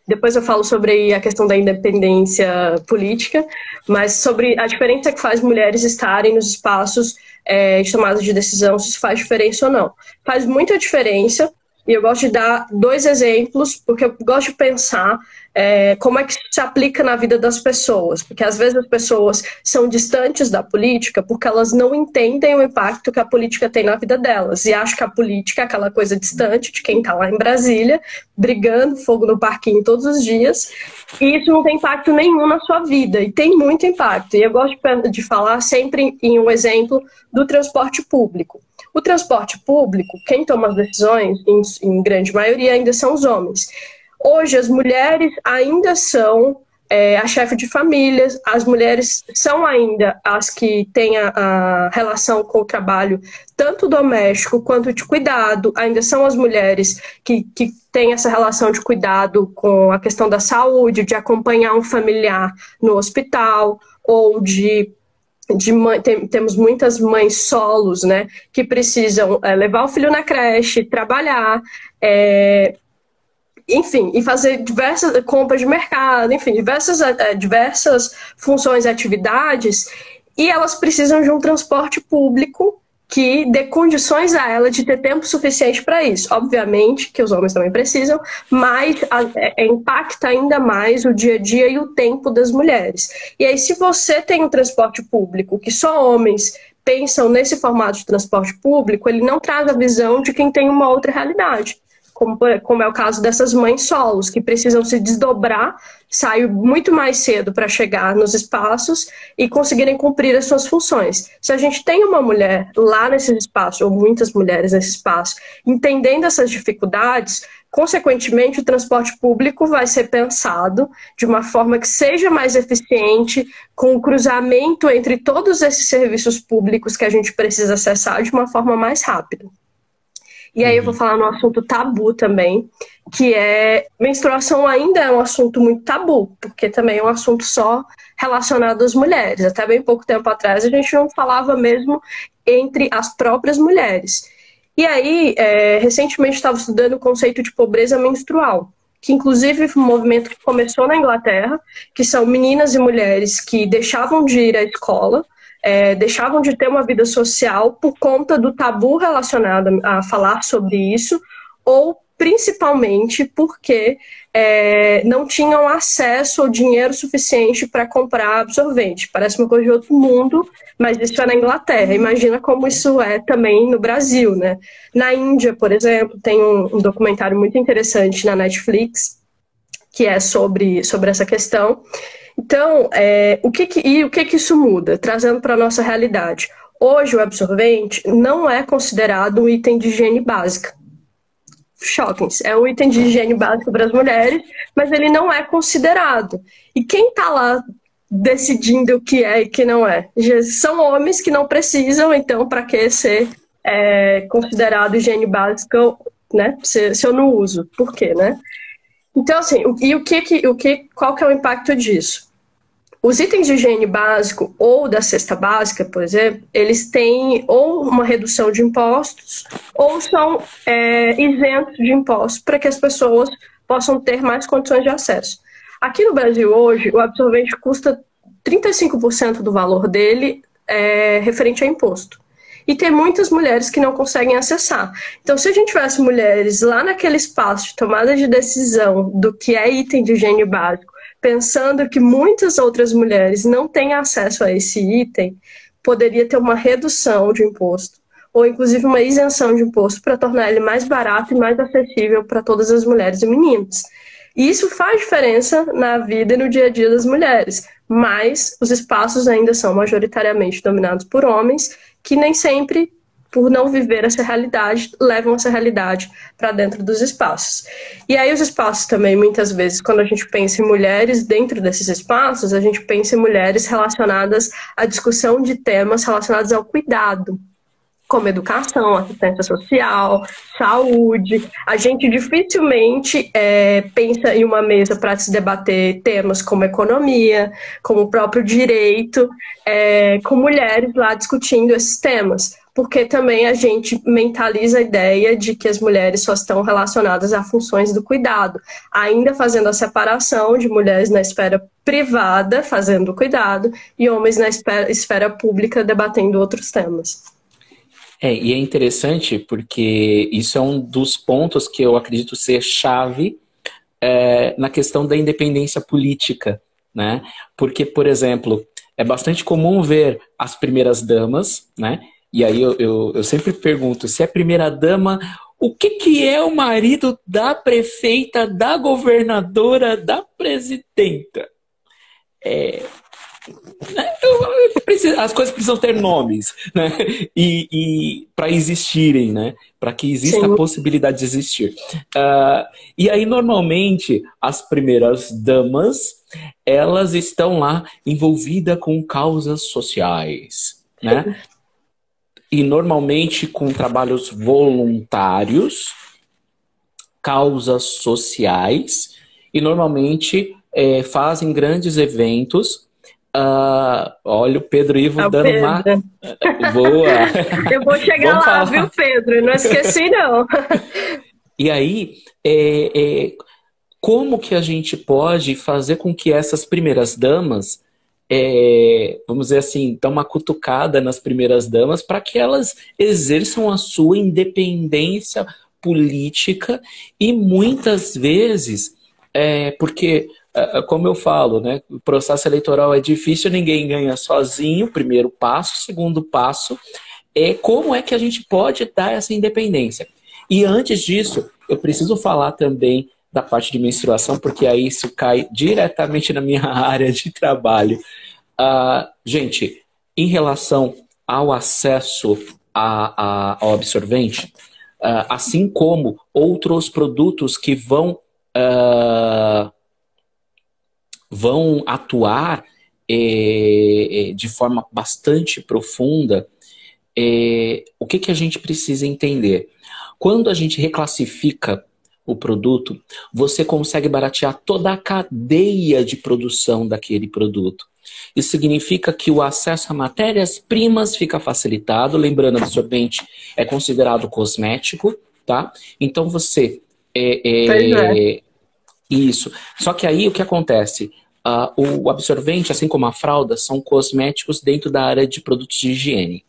depois eu falo sobre a questão da independência política, mas sobre a diferença que faz mulheres estarem nos espaços é, de tomada de decisão, se isso faz diferença ou não. Faz muita diferença, e eu gosto de dar dois exemplos, porque eu gosto de pensar é, como é que se aplica na vida das pessoas. Porque às vezes as pessoas são distantes da política porque elas não entendem o impacto que a política tem na vida delas. E acham que a política é aquela coisa distante de quem está lá em Brasília, brigando, fogo no parquinho todos os dias. E isso não tem impacto nenhum na sua vida. E tem muito impacto. E eu gosto de falar sempre em um exemplo do transporte público. O transporte público, quem toma as decisões, em, em grande maioria, ainda são os homens. Hoje, as mulheres ainda são é, a chefe de famílias, as mulheres são ainda as que têm a, a, relação com o trabalho, tanto doméstico quanto de cuidado, ainda são as mulheres que, que têm essa relação de cuidado com a questão da saúde, de acompanhar um familiar no hospital, ou de de mãe, tem, temos muitas mães solos, né, que precisam é, levar o filho na creche, trabalhar, é, enfim, e fazer diversas compras de mercado, enfim, diversas, é, diversas funções e atividades, e elas precisam de um transporte público que dê condições a ela de ter tempo suficiente para isso. Obviamente que os homens também precisam, mas a, é, impacta ainda mais o dia a dia e o tempo das mulheres. E aí, se você tem um transporte público que só homens pensam nesse formato de transporte público, ele não traz a visão de quem tem uma outra realidade como, como é o caso dessas mães solos, que precisam se desdobrar, saem muito mais cedo para chegar nos espaços e conseguirem cumprir as suas funções. Se a gente tem uma mulher lá nesse espaço, ou muitas mulheres nesse espaço, entendendo essas dificuldades, Consequentemente, o transporte público vai ser pensado de uma forma que seja mais eficiente, com o cruzamento entre todos esses serviços públicos que a gente precisa acessar de uma forma mais rápida. E aí eu vou uhum. falar no assunto tabu também, que é menstruação ainda é um assunto muito tabu, porque também é um assunto só relacionado às mulheres. Até bem pouco tempo atrás a gente não falava mesmo entre as próprias mulheres. E aí, é, recentemente estava estudando o conceito de pobreza menstrual, que inclusive foi um movimento que começou na Inglaterra, que são meninas e mulheres que deixavam de ir à escola, é, deixavam de ter uma vida social por conta do tabu relacionado a falar sobre isso, ou principalmente porque é, não tinham acesso ao dinheiro suficiente para comprar absorvente. Parece uma coisa de outro mundo, mas isso é na Inglaterra. Imagina como isso é também no Brasil, né? Na Índia, por exemplo, tem um, um documentário muito interessante na Netflix que é sobre, sobre essa questão. Então, é, o que, que e o que, que isso muda? Trazendo para a nossa realidade. Hoje, o absorvente não é considerado um item de higiene básica. Shockings. É um item de higiene básico para as mulheres, mas ele não é considerado. E quem está lá decidindo o que é e o que não é. São homens que não precisam, então, para que ser é, considerado higiene básica, né? Se, se, eu não uso. Por quê, né? Então, assim, e o que, o que, qual que é o impacto disso? Os itens de higiene básico ou da cesta básica, por exemplo, eles têm ou uma redução de impostos ou são é, isentos de impostos para que as pessoas possam ter mais condições de acesso. Aqui no Brasil hoje, o absorvente custa 35% do valor dele é, referente a imposto. E tem muitas mulheres que não conseguem acessar. Então, se a gente tivesse mulheres lá naquele espaço de tomada de decisão do que é item de higiene básico, pensando que muitas outras mulheres não têm acesso a esse item, poderia ter uma redução de imposto ou inclusive uma isenção de imposto para tornar ele mais barato e mais acessível para todas as mulheres e meninos. E isso faz diferença na vida e no dia a dia das mulheres, mas os espaços ainda são majoritariamente dominados por homens que nem sempre, por não viver essa realidade, levam essa realidade para dentro dos espaços. E aí os espaços também, muitas vezes, quando a gente pensa em mulheres dentro desses espaços, a gente pensa em mulheres relacionadas à discussão de temas relacionados ao cuidado, como educação, assistência social, saúde. A gente dificilmente é, pensa em uma mesa para se debater temas como economia, como o próprio direito, é, com mulheres lá discutindo esses temas. Porque também a gente mentaliza a ideia de que as mulheres só estão relacionadas a funções do cuidado, ainda fazendo a separação de mulheres na esfera privada, fazendo o cuidado, e homens na esfera, esfera pública, debatendo outros temas. É, e é interessante porque isso é um dos pontos que eu acredito ser chave é, na questão da independência política, né? Porque, por exemplo, é bastante comum ver as primeiras damas, né? E aí eu, eu, eu sempre pergunto, se é primeira dama, o que, que é o marido da prefeita, da governadora, da presidenta? É, né? As coisas precisam ter nomes, né? E, e para existirem, né? Para que exista Sim. a possibilidade de existir. Uh, e aí, normalmente, as primeiras damas, elas estão lá envolvidas com causas sociais, né? E normalmente com trabalhos voluntários, causas sociais, e normalmente é, fazem grandes eventos Uh, olha o Pedro Ivo é dando Pedro. uma. Boa! Eu vou chegar lá, falar. viu, Pedro? Não esqueci, não. e aí, é, é, como que a gente pode fazer com que essas primeiras damas, é, vamos dizer assim, dão uma cutucada nas primeiras damas para que elas exerçam a sua independência política e muitas vezes, é, porque é, é, como eu falo, né? O processo eleitoral é difícil, ninguém ganha sozinho. Primeiro passo, segundo passo é como é que a gente pode dar essa independência. E antes disso, eu preciso falar também da parte de menstruação, porque aí isso cai diretamente na minha área de trabalho. Uh, gente, em relação ao acesso a, a, ao absorvente, uh, assim como outros produtos que vão, uh, vão atuar eh, eh, de forma bastante profunda, eh, o que, que a gente precisa entender? Quando a gente reclassifica o produto, você consegue baratear toda a cadeia de produção daquele produto. Isso significa que o acesso a matérias-primas fica facilitado. Lembrando, absorvente é considerado cosmético, tá? Então você. É, é, é. Isso. Só que aí o que acontece? Uh, o absorvente, assim como a fralda, são cosméticos dentro da área de produtos de higiene.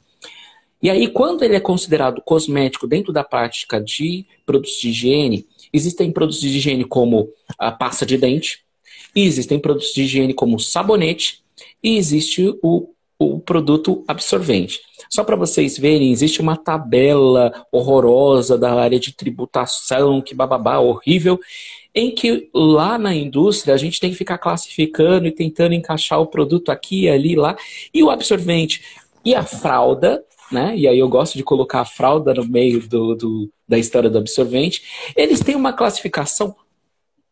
E aí, quando ele é considerado cosmético dentro da prática de produtos de higiene, existem produtos de higiene como a pasta de dente, existem produtos de higiene como sabonete, e existe o, o produto absorvente. Só para vocês verem, existe uma tabela horrorosa da área de tributação, que bababá, horrível, em que lá na indústria a gente tem que ficar classificando e tentando encaixar o produto aqui, ali, lá, e o absorvente e a fralda, né? E aí eu gosto de colocar a fralda no meio do, do da história do absorvente. Eles têm uma classificação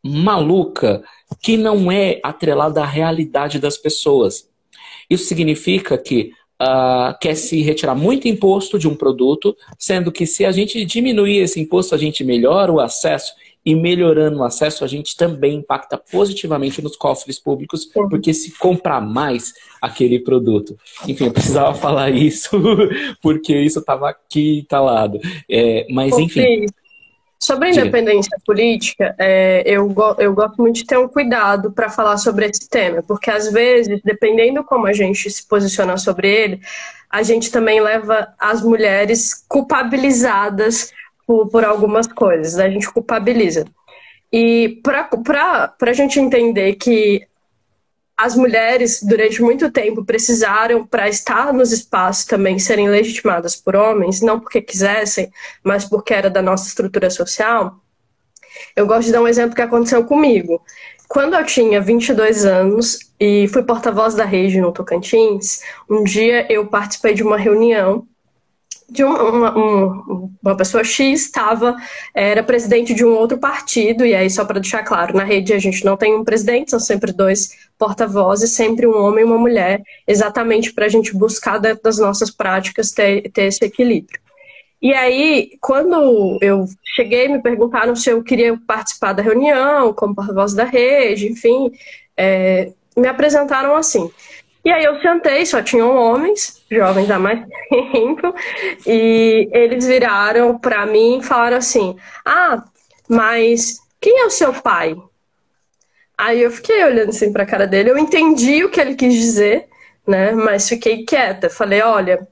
maluca que não é atrelada à realidade das pessoas. Isso significa que uh, quer se retirar muito imposto de um produto, sendo que se a gente diminuir esse imposto, a gente melhora o acesso e melhorando o acesso, a gente também impacta positivamente nos cofres públicos, porque se compra mais aquele produto. Enfim, eu precisava falar isso, porque isso estava aqui instalado. É, mas, enfim. Sobre a independência Diga. política, é, eu, eu gosto muito de ter um cuidado para falar sobre esse tema, porque às vezes, dependendo como a gente se posiciona sobre ele, a gente também leva as mulheres culpabilizadas por, por algumas coisas, né? a gente culpabiliza. E para a gente entender que as mulheres, durante muito tempo, precisaram, para estar nos espaços também, serem legitimadas por homens, não porque quisessem, mas porque era da nossa estrutura social. Eu gosto de dar um exemplo que aconteceu comigo. Quando eu tinha 22 anos e fui porta-voz da rede no Tocantins, um dia eu participei de uma reunião de uma, uma, pessoa X estava era presidente de um outro partido e aí só para deixar claro na rede a gente não tem um presidente são sempre dois porta-vozes sempre um homem e uma mulher exatamente para a gente buscar dentro das nossas práticas ter, ter esse equilíbrio. E aí quando eu cheguei me perguntaram se eu queria participar da reunião como porta-voz da rede enfim é, me apresentaram assim e aí eu sentei, só tinham homens, jovens há mais tempo, e eles viraram para mim e falaram assim: Ah, mas quem é o seu pai? Aí eu fiquei olhando assim para a cara dele, eu entendi o que ele quis dizer, né? Mas fiquei quieta. Falei: Olha,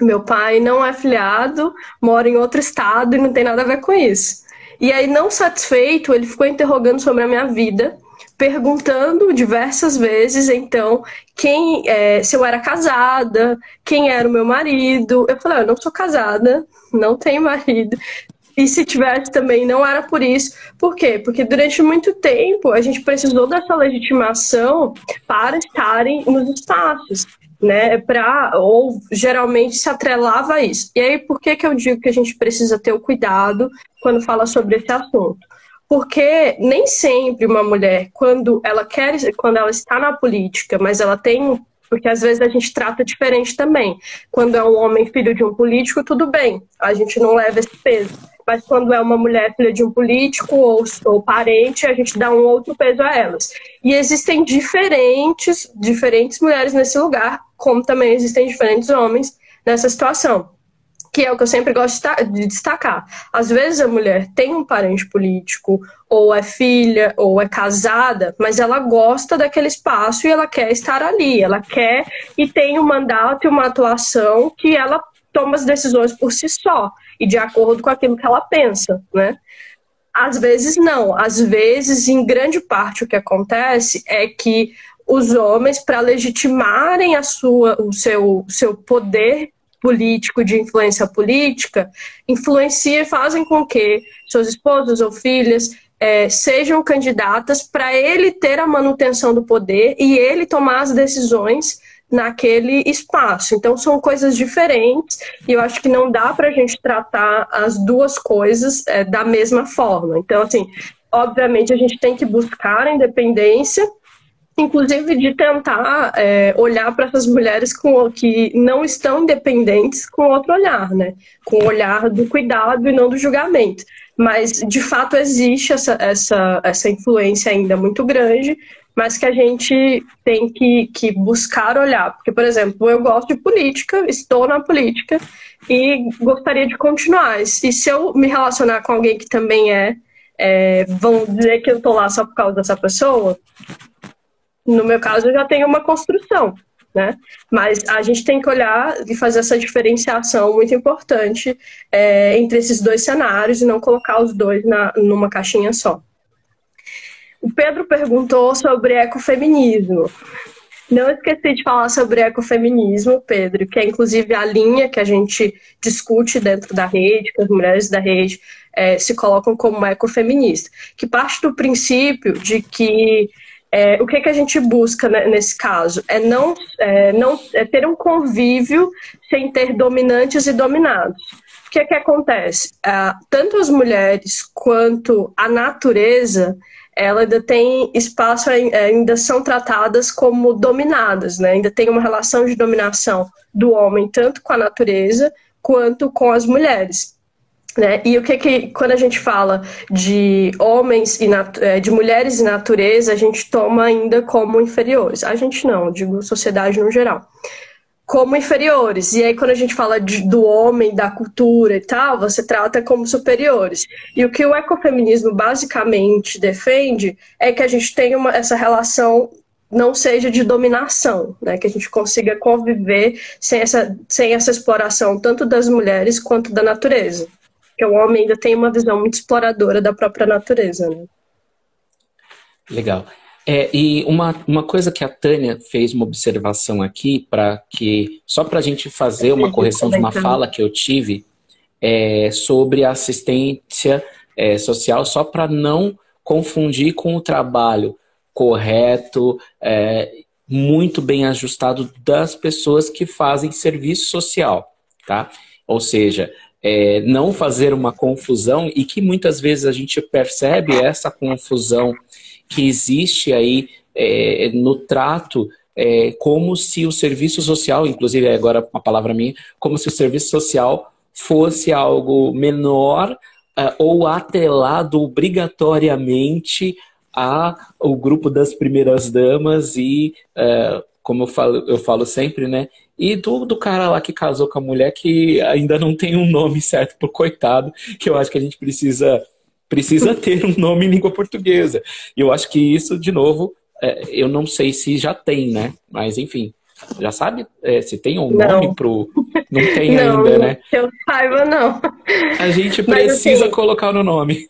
meu pai não é filiado, mora em outro estado e não tem nada a ver com isso. E aí, não satisfeito, ele ficou interrogando sobre a minha vida perguntando diversas vezes, então, quem é, se eu era casada, quem era o meu marido. Eu falei, ah, eu não sou casada, não tenho marido. E se tivesse também, não era por isso. Por quê? Porque durante muito tempo a gente precisou dessa legitimação para estarem nos espaços. Né, pra, ou geralmente se atrelava a isso. E aí, por que, que eu digo que a gente precisa ter o cuidado quando fala sobre esse assunto? Porque nem sempre uma mulher, quando ela quer, quando ela está na política, mas ela tem porque às vezes a gente trata diferente também. Quando é um homem filho de um político, tudo bem, a gente não leva esse peso. Mas quando é uma mulher filha de um político ou, ou parente, a gente dá um outro peso a elas. E existem diferentes, diferentes mulheres nesse lugar, como também existem diferentes homens nessa situação que é o que eu sempre gosto de destacar. Às vezes a mulher tem um parente político, ou é filha, ou é casada, mas ela gosta daquele espaço e ela quer estar ali, ela quer e tem um mandato e uma atuação que ela toma as decisões por si só e de acordo com aquilo que ela pensa, né? Às vezes não, às vezes, em grande parte, o que acontece é que os homens, para legitimarem a sua, o seu, seu poder político, de influência política, influenciam e fazem com que seus esposos ou filhas é, sejam candidatas para ele ter a manutenção do poder e ele tomar as decisões naquele espaço. Então são coisas diferentes e eu acho que não dá para a gente tratar as duas coisas é, da mesma forma. Então, assim, obviamente a gente tem que buscar a independência, inclusive de tentar é, olhar para essas mulheres com, que não estão independentes com outro olhar, né? Com o olhar do cuidado e não do julgamento. Mas, de fato, existe essa, essa, essa influência ainda muito grande, mas que a gente tem que, que buscar olhar. Porque, por exemplo, eu gosto de política, estou na política e gostaria de continuar. E se eu me relacionar com alguém que também é, é vão dizer que eu estou lá só por causa dessa pessoa? No meu caso, eu já tenho uma construção. Né? Mas a gente tem que olhar e fazer essa diferenciação muito importante é, entre esses dois cenários e não colocar os dois na, numa caixinha só. O Pedro perguntou sobre ecofeminismo. Não esqueci de falar sobre ecofeminismo, Pedro, que é inclusive a linha que a gente discute dentro da rede, que as mulheres da rede é, se colocam como ecofeminista, que parte do princípio de que é, o que, que a gente busca né, nesse caso? É não, é, não é ter um convívio sem ter dominantes e dominados. O que, que acontece? Ah, tanto as mulheres quanto a natureza ela ainda tem espaço, é, ainda são tratadas como dominadas, né? Ainda tem uma relação de dominação do homem tanto com a natureza quanto com as mulheres. Né? E o que que quando a gente fala de homens e é, de mulheres e natureza, a gente toma ainda como inferiores. A gente não, digo sociedade no geral como inferiores. E aí, quando a gente fala de, do homem, da cultura e tal, você trata como superiores. E o que o ecofeminismo basicamente defende é que a gente tenha uma, essa relação não seja de dominação, né? que a gente consiga conviver sem essa, sem essa exploração tanto das mulheres quanto da natureza. Porque o homem ainda tem uma visão muito exploradora da própria natureza. Né? Legal. É, e uma, uma coisa que a Tânia fez uma observação aqui, para que só para a gente fazer uma correção de uma fala que eu tive é, sobre assistência é, social, só para não confundir com o trabalho correto, é, muito bem ajustado das pessoas que fazem serviço social, tá? Ou seja, é, não fazer uma confusão e que muitas vezes a gente percebe essa confusão que existe aí é, no trato é, como se o serviço social, inclusive agora uma palavra minha, como se o serviço social fosse algo menor uh, ou atrelado obrigatoriamente ao grupo das primeiras damas e, uh, como eu falo, eu falo sempre, né? E do, do cara lá que casou com a mulher que ainda não tem um nome certo por coitado, que eu acho que a gente precisa precisa ter um nome em língua portuguesa. E eu acho que isso, de novo, é, eu não sei se já tem, né? Mas enfim, já sabe é, se tem um não. nome pro. Não tem não, ainda, né? eu saiba, não. A gente precisa Mas, assim, colocar no nome.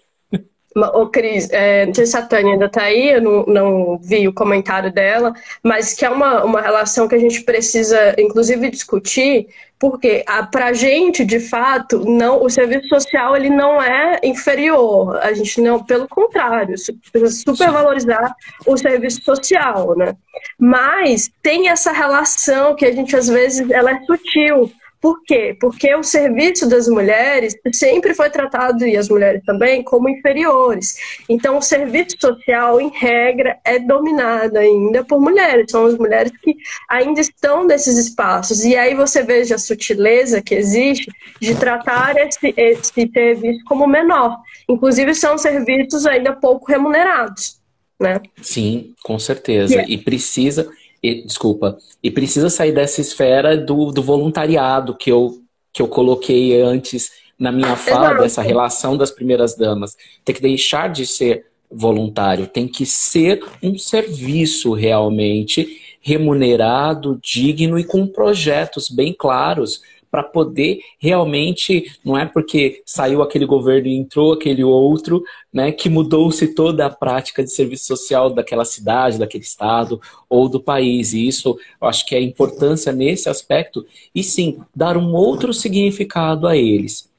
Ô, Cris, é, não sei se a Tânia ainda está aí, eu não, não, vi o comentário dela, mas que é uma, uma relação que a gente precisa, inclusive, discutir, porque para a gente, de fato, não, o serviço social ele não é inferior. A gente não, pelo contrário, precisa supervalorizar o serviço social, né? Mas tem essa relação que a gente às vezes ela é sutil por quê? Porque o serviço das mulheres sempre foi tratado, e as mulheres também, como inferiores. Então, o serviço social, em regra, é dominado ainda por mulheres. São as mulheres que ainda estão nesses espaços. E aí você veja a sutileza que existe de tratar esse, esse serviço como menor. Inclusive, são serviços ainda pouco remunerados. Né? Sim, com certeza. Yeah. E precisa e, desculpa, e precisa sair dessa esfera do, do voluntariado que eu, que eu coloquei antes na minha fala, dessa relação das primeiras damas. Tem que deixar de ser voluntário, tem que ser um serviço realmente remunerado, digno e com projetos bem claros para poder realmente, não é porque saiu aquele governo e entrou aquele outro, né, que mudou-se toda a prática de serviço social daquela cidade, daquele estado ou do país. E isso, eu acho que é importância nesse aspecto, e sim, dar um outro significado a eles.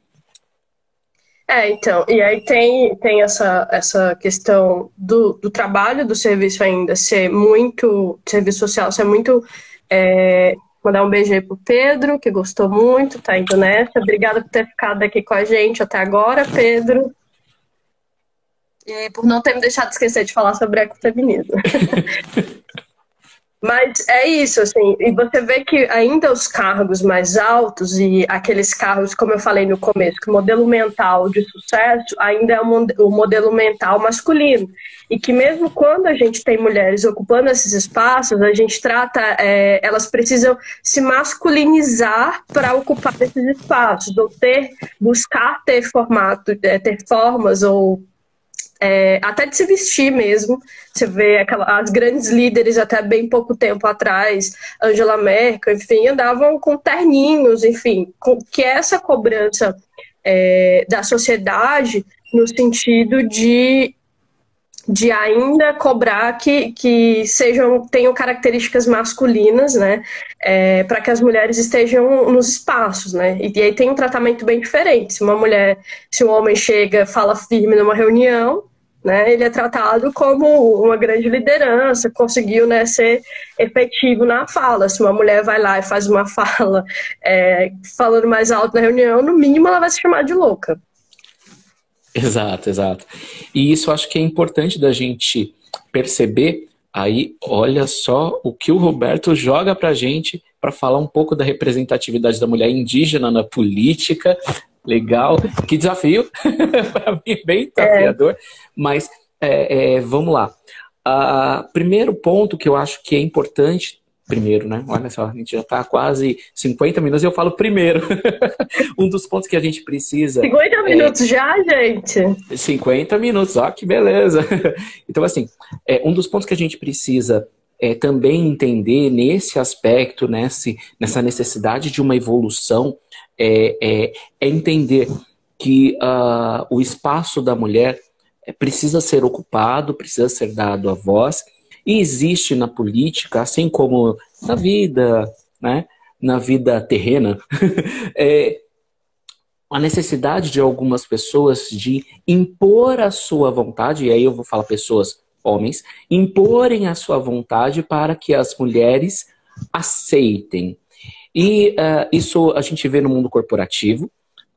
É, então, e aí tem, tem essa, essa questão do, do trabalho do serviço ainda ser muito, serviço social ser muito é, mandar um beijo aí pro Pedro, que gostou muito, tá indo nessa. Obrigada por ter ficado aqui com a gente até agora, Pedro. E por não ter me deixado esquecer de falar sobre ecofeminismo. Mas é isso, assim, e você vê que ainda os cargos mais altos e aqueles cargos, como eu falei no começo, que o modelo mental de sucesso ainda é o modelo mental masculino. E que mesmo quando a gente tem mulheres ocupando esses espaços, a gente trata, é, elas precisam se masculinizar para ocupar esses espaços, ou ter, buscar ter formato, é, ter formas ou é, até de se vestir mesmo. Você vê as grandes líderes até bem pouco tempo atrás, Angela Merkel, enfim, andavam com terninhos, enfim, com, que é essa cobrança é, da sociedade no sentido de de ainda cobrar que, que sejam tenham características masculinas, né, é, para que as mulheres estejam nos espaços, né, e, e, aí tem um tratamento bem diferente. Se uma mulher, se um homem chega, fala firme numa reunião, né, ele é tratado como uma grande liderança, conseguiu né, ser efetivo na fala. Se uma mulher vai lá e faz uma fala é, falando mais alto na reunião, no mínimo ela vai se chamar de louca. Exato, exato. E isso acho que é importante da gente perceber. Aí, olha só o que o Roberto joga pra gente para falar um pouco da representatividade da mulher indígena na política, Legal. Que desafio. para mim, bem desafiador. É. Mas é, é, vamos lá. Uh, primeiro ponto que eu acho que é importante. Primeiro, né? Olha só, a gente já está quase 50 minutos e eu falo primeiro. um dos pontos que a gente precisa. 50 é minutos já, gente? 50 minutos, ó, que beleza. então, assim, é, um dos pontos que a gente precisa é, também entender nesse aspecto, nesse, nessa necessidade de uma evolução, é, é, é entender que uh, o espaço da mulher precisa ser ocupado, precisa ser dado a voz, e existe na política, assim como na vida, né, na vida terrena, é, a necessidade de algumas pessoas de impor a sua vontade, e aí eu vou falar pessoas, homens, imporem a sua vontade para que as mulheres aceitem. E uh, isso a gente vê no mundo corporativo,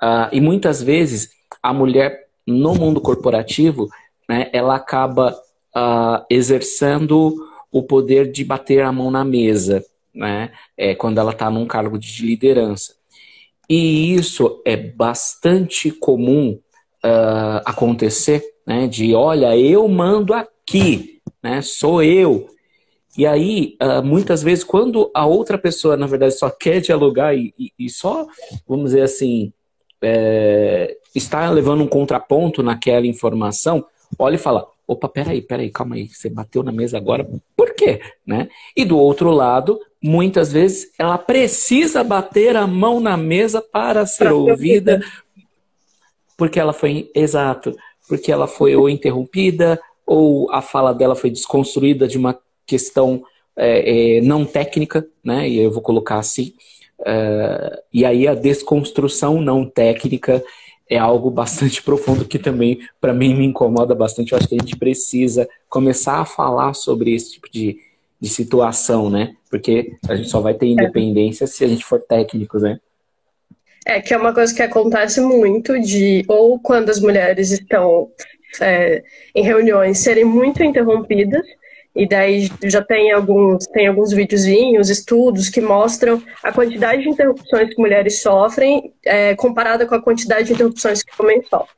uh, e muitas vezes a mulher no mundo corporativo, né, ela acaba uh, exercendo o poder de bater a mão na mesa, né, é, quando ela está num cargo de liderança. E isso é bastante comum acontecer, né, de olha, eu mando aqui, né, sou eu, e aí, uh, muitas vezes, quando a outra pessoa, na verdade, só quer dialogar e, e, e só, vamos dizer assim, é, está levando um contraponto naquela informação, olha e fala: opa, peraí, peraí, calma aí, você bateu na mesa agora, por quê? Né? E do outro lado, muitas vezes, ela precisa bater a mão na mesa para ser ouvida, porque ela foi, exato, porque ela foi ou interrompida, ou a fala dela foi desconstruída de uma questão é, é, não técnica, né? E eu vou colocar assim. Uh, e aí a desconstrução não técnica é algo bastante profundo que também, para mim, me incomoda bastante. Eu acho que a gente precisa começar a falar sobre esse tipo de, de situação, né? Porque a gente só vai ter independência é. se a gente for técnico, né? É, que é uma coisa que acontece muito de, ou quando as mulheres estão é, em reuniões, serem muito interrompidas, e daí já tem alguns, tem alguns videozinhos, estudos que mostram a quantidade de interrupções que mulheres sofrem é, comparada com a quantidade de interrupções que homens sofrem.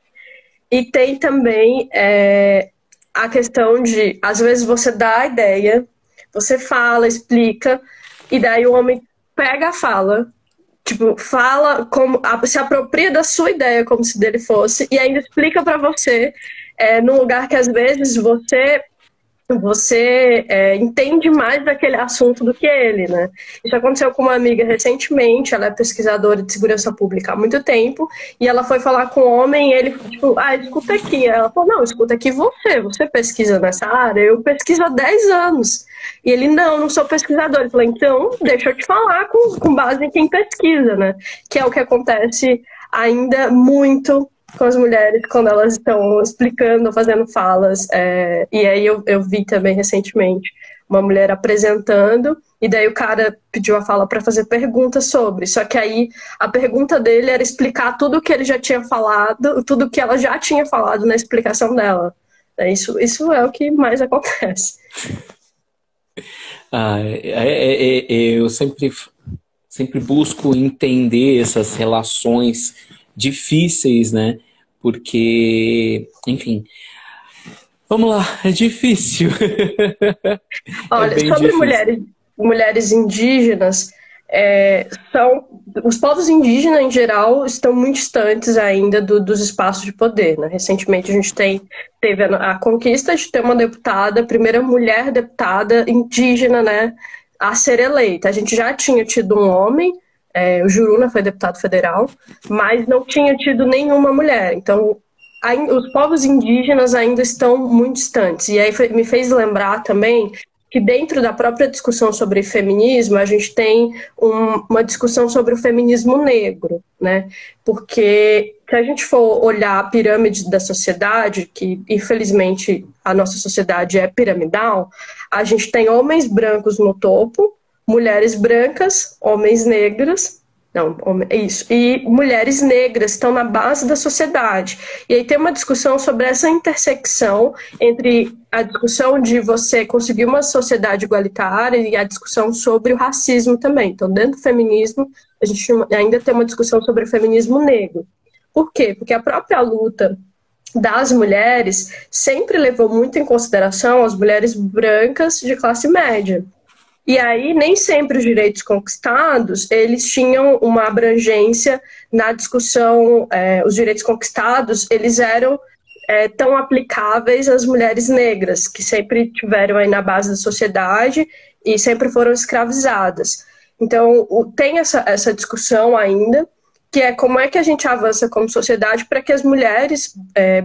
E tem também é, a questão de, às vezes você dá a ideia, você fala, explica, e daí o homem pega a fala, tipo, fala como se apropria da sua ideia como se dele fosse e ainda explica para você é, num lugar que às vezes você você é, entende mais daquele assunto do que ele, né? Isso aconteceu com uma amiga recentemente, ela é pesquisadora de segurança pública há muito tempo, e ela foi falar com um homem e ele, tipo, ah, escuta aqui. Ela falou, não, escuta aqui você, você pesquisa nessa área, eu pesquiso há 10 anos. E ele, não, não sou pesquisador. Ele falou, então, deixa eu te falar com, com base em quem pesquisa, né? Que é o que acontece ainda muito com as mulheres quando elas estão explicando, fazendo falas. É, e aí eu, eu vi também recentemente uma mulher apresentando, e daí o cara pediu a fala para fazer perguntas sobre. Só que aí a pergunta dele era explicar tudo o que ele já tinha falado, tudo que ela já tinha falado na explicação dela. É, isso, isso é o que mais acontece. Ah, é, é, é, eu sempre, sempre busco entender essas relações difíceis, né? Porque, enfim. Vamos lá, é difícil. Olha, é sobre difícil. mulheres, mulheres indígenas, é, são os povos indígenas em geral estão muito distantes ainda do, dos espaços de poder. Né? Recentemente a gente tem, teve a, a, conquista de ter uma deputada, a primeira mulher deputada indígena, né, a ser eleita. A gente já tinha tido um homem é, o Juruna foi deputado federal, mas não tinha tido nenhuma mulher. Então, os povos indígenas ainda estão muito distantes. E aí foi, me fez lembrar também que dentro da própria discussão sobre feminismo, a gente tem um, uma discussão sobre o feminismo negro, né? Porque se a gente for olhar a pirâmide da sociedade, que infelizmente a nossa sociedade é piramidal, a gente tem homens brancos no topo, mulheres brancas, homens negros, não, é isso. E mulheres negras estão na base da sociedade. E aí tem uma discussão sobre essa intersecção entre a discussão de você conseguir uma sociedade igualitária e a discussão sobre o racismo também. Então, dentro do feminismo, a gente ainda tem uma discussão sobre o feminismo negro. Por quê? Porque a própria luta das mulheres sempre levou muito em consideração as mulheres brancas de classe média. E aí, nem sempre os direitos conquistados, eles tinham uma abrangência na discussão, é, os direitos conquistados, eles eram é, tão aplicáveis às mulheres negras, que sempre tiveram aí na base da sociedade e sempre foram escravizadas. Então, tem essa, essa discussão ainda, que é como é que a gente avança como sociedade para que as mulheres, é,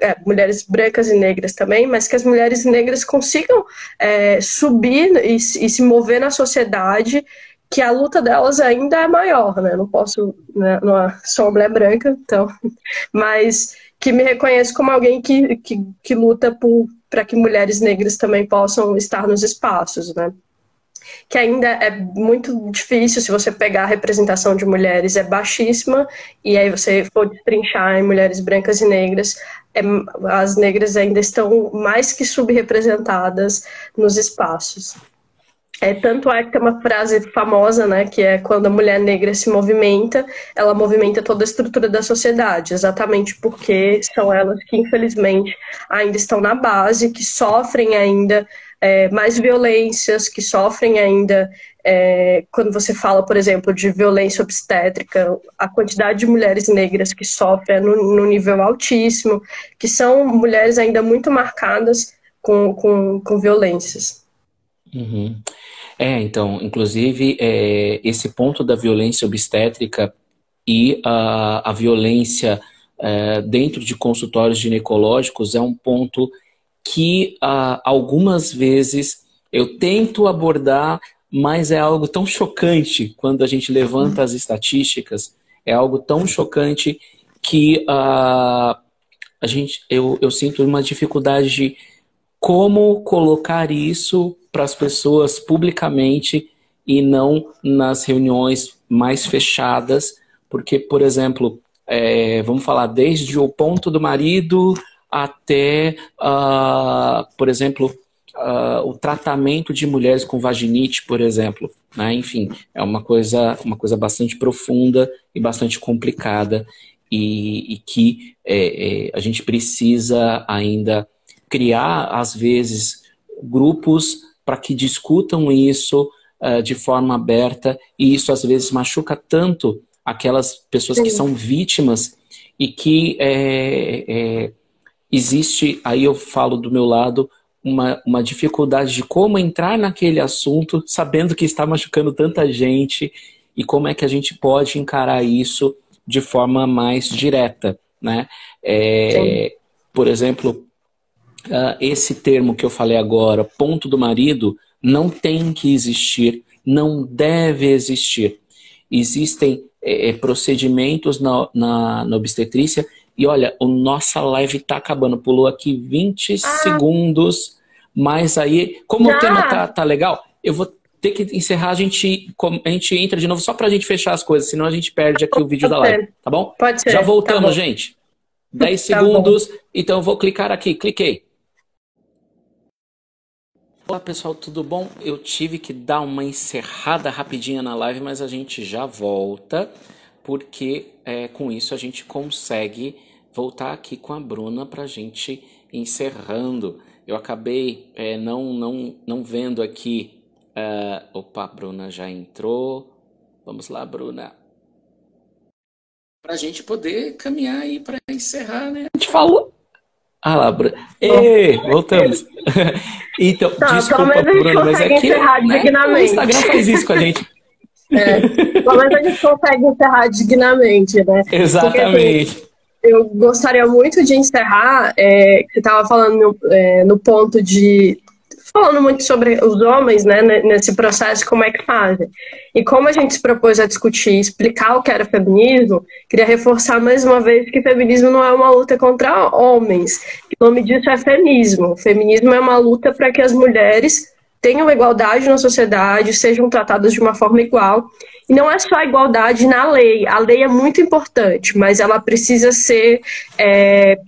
é, mulheres brancas e negras também, mas que as mulheres negras consigam é, subir e, e, se mover na sociedade, que a luta delas ainda é maior, né? Não posso, né, não sou mulher branca, então, mas que me reconheço como alguém que, que, que luta para que mulheres negras também possam estar nos espaços, né? Que ainda é muito difícil se você pegar a representação de mulheres, é baixíssima, e aí você for destrinchar em mulheres brancas e negras, é, as negras ainda estão mais que subrepresentadas nos espaços. É, tanto é que tem uma frase famosa, né, que é quando a mulher negra se movimenta, ela movimenta toda a estrutura da sociedade, exatamente porque são elas que, infelizmente, ainda estão na base, que sofrem ainda é, mais violências, que sofrem ainda. É, quando você fala, por exemplo, de violência obstétrica, a quantidade de mulheres negras que sofrem é no, no nível altíssimo, que são mulheres ainda muito marcadas com, com, com violências. Uhum. É, então, inclusive, é, esse ponto da violência obstétrica e a, a violência é, dentro de consultórios ginecológicos é um ponto que ah, algumas vezes eu tento abordar, mas é algo tão chocante quando a gente levanta as estatísticas, é algo tão chocante que ah, a gente, eu, eu sinto uma dificuldade de como colocar isso para as pessoas publicamente e não nas reuniões mais fechadas, porque, por exemplo, é, vamos falar desde o ponto do marido até, uh, por exemplo, uh, o tratamento de mulheres com vaginite, por exemplo. Né? Enfim, é uma coisa, uma coisa bastante profunda e bastante complicada e, e que é, é, a gente precisa ainda criar, às vezes, grupos para que discutam isso uh, de forma aberta e isso às vezes machuca tanto aquelas pessoas Sim. que são vítimas e que é, é, existe, aí eu falo do meu lado, uma, uma dificuldade de como entrar naquele assunto, sabendo que está machucando tanta gente e como é que a gente pode encarar isso de forma mais direta, né? É, por exemplo, uh, esse termo que eu falei agora, ponto do marido, não tem que existir, não deve existir. Existem é, é procedimentos na, na, na, obstetrícia e olha, a nossa live está acabando, pulou aqui 20 ah. segundos, mas aí, como Já. o tema tá, tá legal, eu vou ter que encerrar, a gente, a gente entra de novo só para a gente fechar as coisas, senão a gente perde aqui o vídeo da live, tá bom? Pode ser. Já voltamos, tá gente. 10 tá segundos, bom. então eu vou clicar aqui, cliquei. Olá pessoal, tudo bom? Eu tive que dar uma encerrada rapidinha na live, mas a gente já volta, porque é, com isso a gente consegue voltar aqui com a Bruna para a gente encerrando. Eu acabei é, não, não, não vendo aqui Uh, opa, a Bruna já entrou. Vamos lá, Bruna. Para a gente poder caminhar aí para encerrar, né? A gente falou. Ah lá, Bruna. Ei, voltamos. então, tá, desculpa, Bruna, mas é que né, o Instagram faz isso com a gente. É, pelo menos a gente consegue encerrar dignamente, né? Exatamente. Porque, assim, eu gostaria muito de encerrar, é, que você estava falando no, é, no ponto de falando muito sobre os homens, né, nesse processo, como é que fazem. E como a gente se propôs a discutir, explicar o que era feminismo, queria reforçar mais uma vez que feminismo não é uma luta contra homens. O nome disso é feminismo. O feminismo é uma luta para que as mulheres tenham igualdade na sociedade, sejam tratadas de uma forma igual. E não é só a igualdade na lei. A lei é muito importante, mas ela precisa ser é,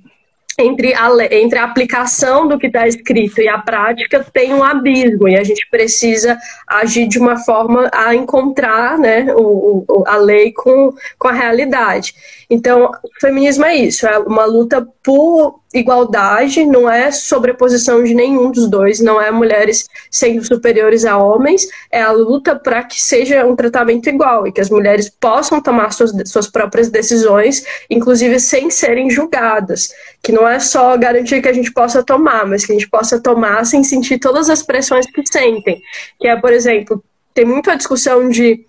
entre a, entre a aplicação do que está escrito e a prática tem um abismo e a gente precisa agir de uma forma a encontrar né, o, o, a lei com, com a realidade. Então, o feminismo é isso, é uma luta por igualdade, não é sobreposição de nenhum dos dois, não é mulheres sendo superiores a homens, é a luta para que seja um tratamento igual e que as mulheres possam tomar suas, suas próprias decisões, inclusive sem serem julgadas, que não é só garantir que a gente possa tomar, mas que a gente possa tomar sem sentir todas as pressões que sentem, que é, por exemplo, tem muito a discussão de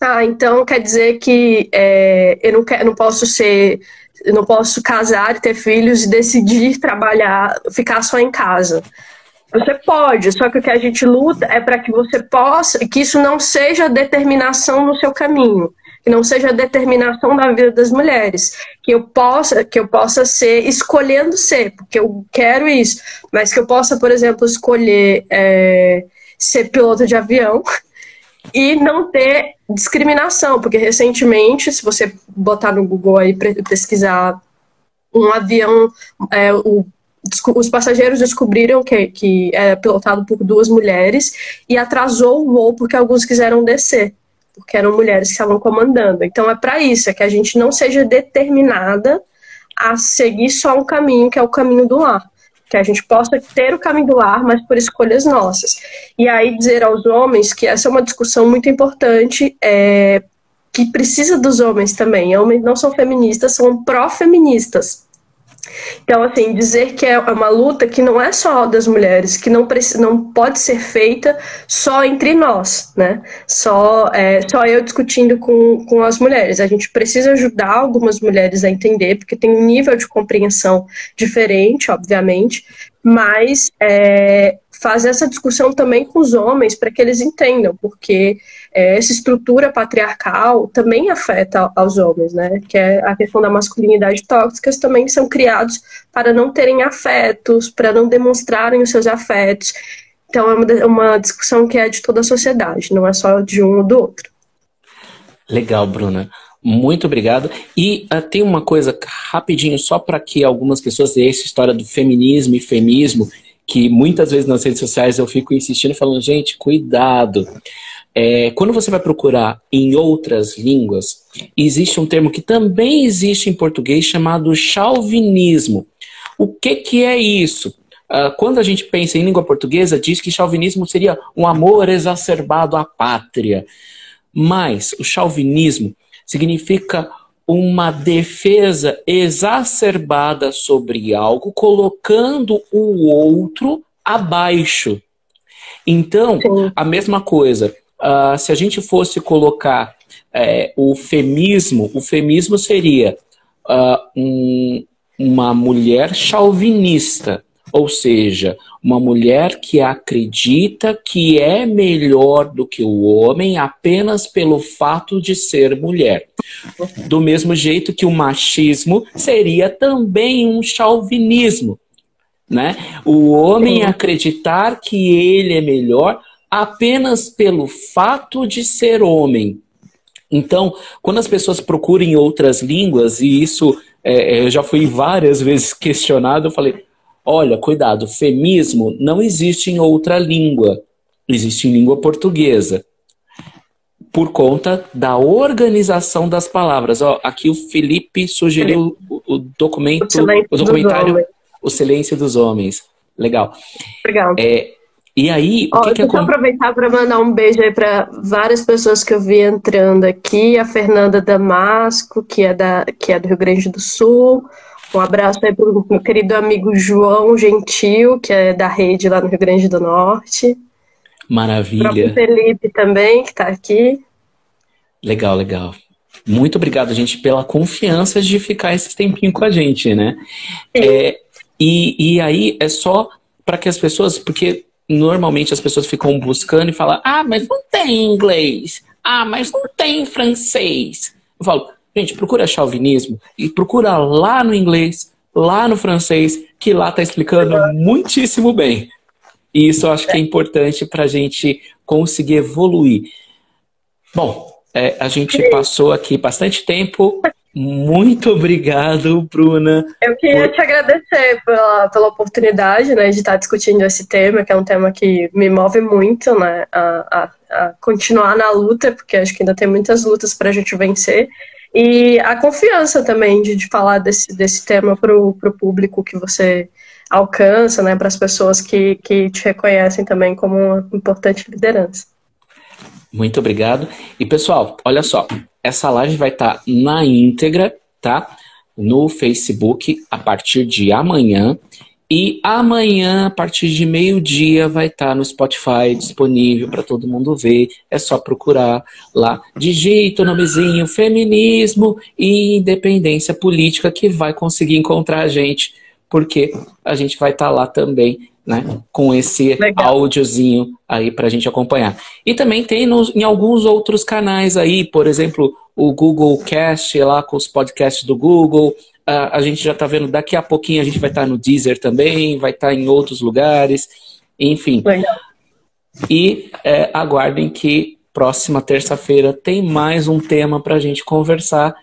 ah, então quer dizer que é, eu não, quero, não posso ser não posso casar ter filhos e decidir trabalhar, ficar só em casa. Você pode, só que o que a gente luta é para que você possa, que isso não seja determinação no seu caminho, que não seja determinação da vida das mulheres, que eu possa, que eu possa ser escolhendo ser, porque eu quero isso, mas que eu possa, por exemplo, escolher é, ser piloto de avião e não ter discriminação, porque recentemente, se você botar no Google aí pesquisar um avião, é, o, os passageiros descobriram que, que é pilotado por duas mulheres e atrasou o voo porque alguns quiseram descer, porque eram mulheres que estavam comandando. Então é para isso, é que a gente não seja determinada a seguir só um caminho, que é o caminho do lar que a gente possa ter o caminho do lar, mas por escolhas nossas. E aí dizer aos homens que essa é uma discussão muito importante, é, que precisa dos homens também. Homens não são feministas, são pró-feministas. Então, assim, dizer que é uma luta que não é só das mulheres, que não, não pode ser feita só entre nós, né? Só, é, só eu discutindo com, com as mulheres. A gente precisa ajudar algumas mulheres a entender, porque tem um nível de compreensão diferente, obviamente, mas é, fazer essa discussão também com os homens para que eles entendam, porque é, essa estrutura patriarcal também afeta aos homens, né? Que é a questão da masculinidade tóxica, também são criados para não terem afetos, para não demonstrarem os seus afetos. Então é uma, uma discussão que é de toda a sociedade, não é só de um ou do outro. Legal, Bruna. Muito obrigado. E uh, tem uma coisa rapidinho, só para que algumas pessoas, essa história do feminismo e feminismo, que muitas vezes nas redes sociais eu fico insistindo, falando, gente, cuidado. É, quando você vai procurar em outras línguas, existe um termo que também existe em português chamado chauvinismo. O que, que é isso? Uh, quando a gente pensa em língua portuguesa, diz que chauvinismo seria um amor exacerbado à pátria. Mas o chauvinismo significa uma defesa exacerbada sobre algo, colocando o outro abaixo. Então, a mesma coisa. Uh, se a gente fosse colocar é, o femismo, o femismo seria uh, um, uma mulher chauvinista, ou seja, uma mulher que acredita que é melhor do que o homem apenas pelo fato de ser mulher. Do mesmo jeito que o machismo seria também um chauvinismo, né? O homem acreditar que ele é melhor apenas pelo fato de ser homem. Então, quando as pessoas procuram em outras línguas, e isso é, eu já fui várias vezes questionado, eu falei, olha, cuidado, femismo não existe em outra língua, existe em língua portuguesa. Por conta da organização das palavras. Ó, aqui o Felipe sugeriu o, o documento, o, o documentário O Silêncio dos Homens. Legal. Legal. É, e aí, o Ó, que, que Deixa eu aproveitar para mandar um beijo aí para várias pessoas que eu vi entrando aqui. A Fernanda Damasco, que é, da, que é do Rio Grande do Sul. Um abraço aí para o meu querido amigo João Gentil, que é da rede lá no Rio Grande do Norte. Maravilha. O Felipe também, que está aqui. Legal, legal. Muito obrigado, gente, pela confiança de ficar esse tempinho com a gente, né? É, e, e aí é só para que as pessoas, porque normalmente as pessoas ficam buscando e falam: ah, mas não tem inglês, ah, mas não tem francês. Eu falo, gente, procura chauvinismo e procura lá no inglês, lá no francês, que lá está explicando muitíssimo bem. E isso eu acho que é importante para a gente conseguir evoluir. Bom, é, a gente passou aqui bastante tempo muito obrigado, Bruna. Eu queria por... te agradecer pela, pela oportunidade né, de estar discutindo esse tema, que é um tema que me move muito né, a, a, a continuar na luta, porque acho que ainda tem muitas lutas para a gente vencer. E a confiança também de, de falar desse, desse tema para o público que você alcança, né, para as pessoas que, que te reconhecem também como uma importante liderança. Muito obrigado. E pessoal, olha só, essa live vai estar tá na íntegra, tá? No Facebook a partir de amanhã. E amanhã, a partir de meio-dia, vai estar tá no Spotify disponível para todo mundo ver. É só procurar lá. Digita o nomezinho Feminismo e Independência Política que vai conseguir encontrar a gente, porque a gente vai estar tá lá também né? Com esse Legal. áudiozinho aí para a gente acompanhar. E também tem nos, em alguns outros canais aí, por exemplo, o Google Cast, lá com os podcasts do Google. Uh, a gente já está vendo, daqui a pouquinho a gente vai estar tá no Deezer também, vai estar tá em outros lugares, enfim. Legal. E é, aguardem que próxima terça-feira tem mais um tema para a gente conversar.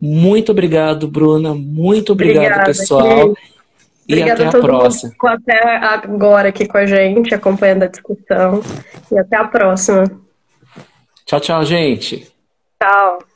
Muito obrigado, Bruna. Muito obrigado, Obrigada, pessoal. E Obrigada até a, a próxima. Mundo até agora aqui com a gente, acompanhando a discussão. E até a próxima. Tchau, tchau, gente. Tchau.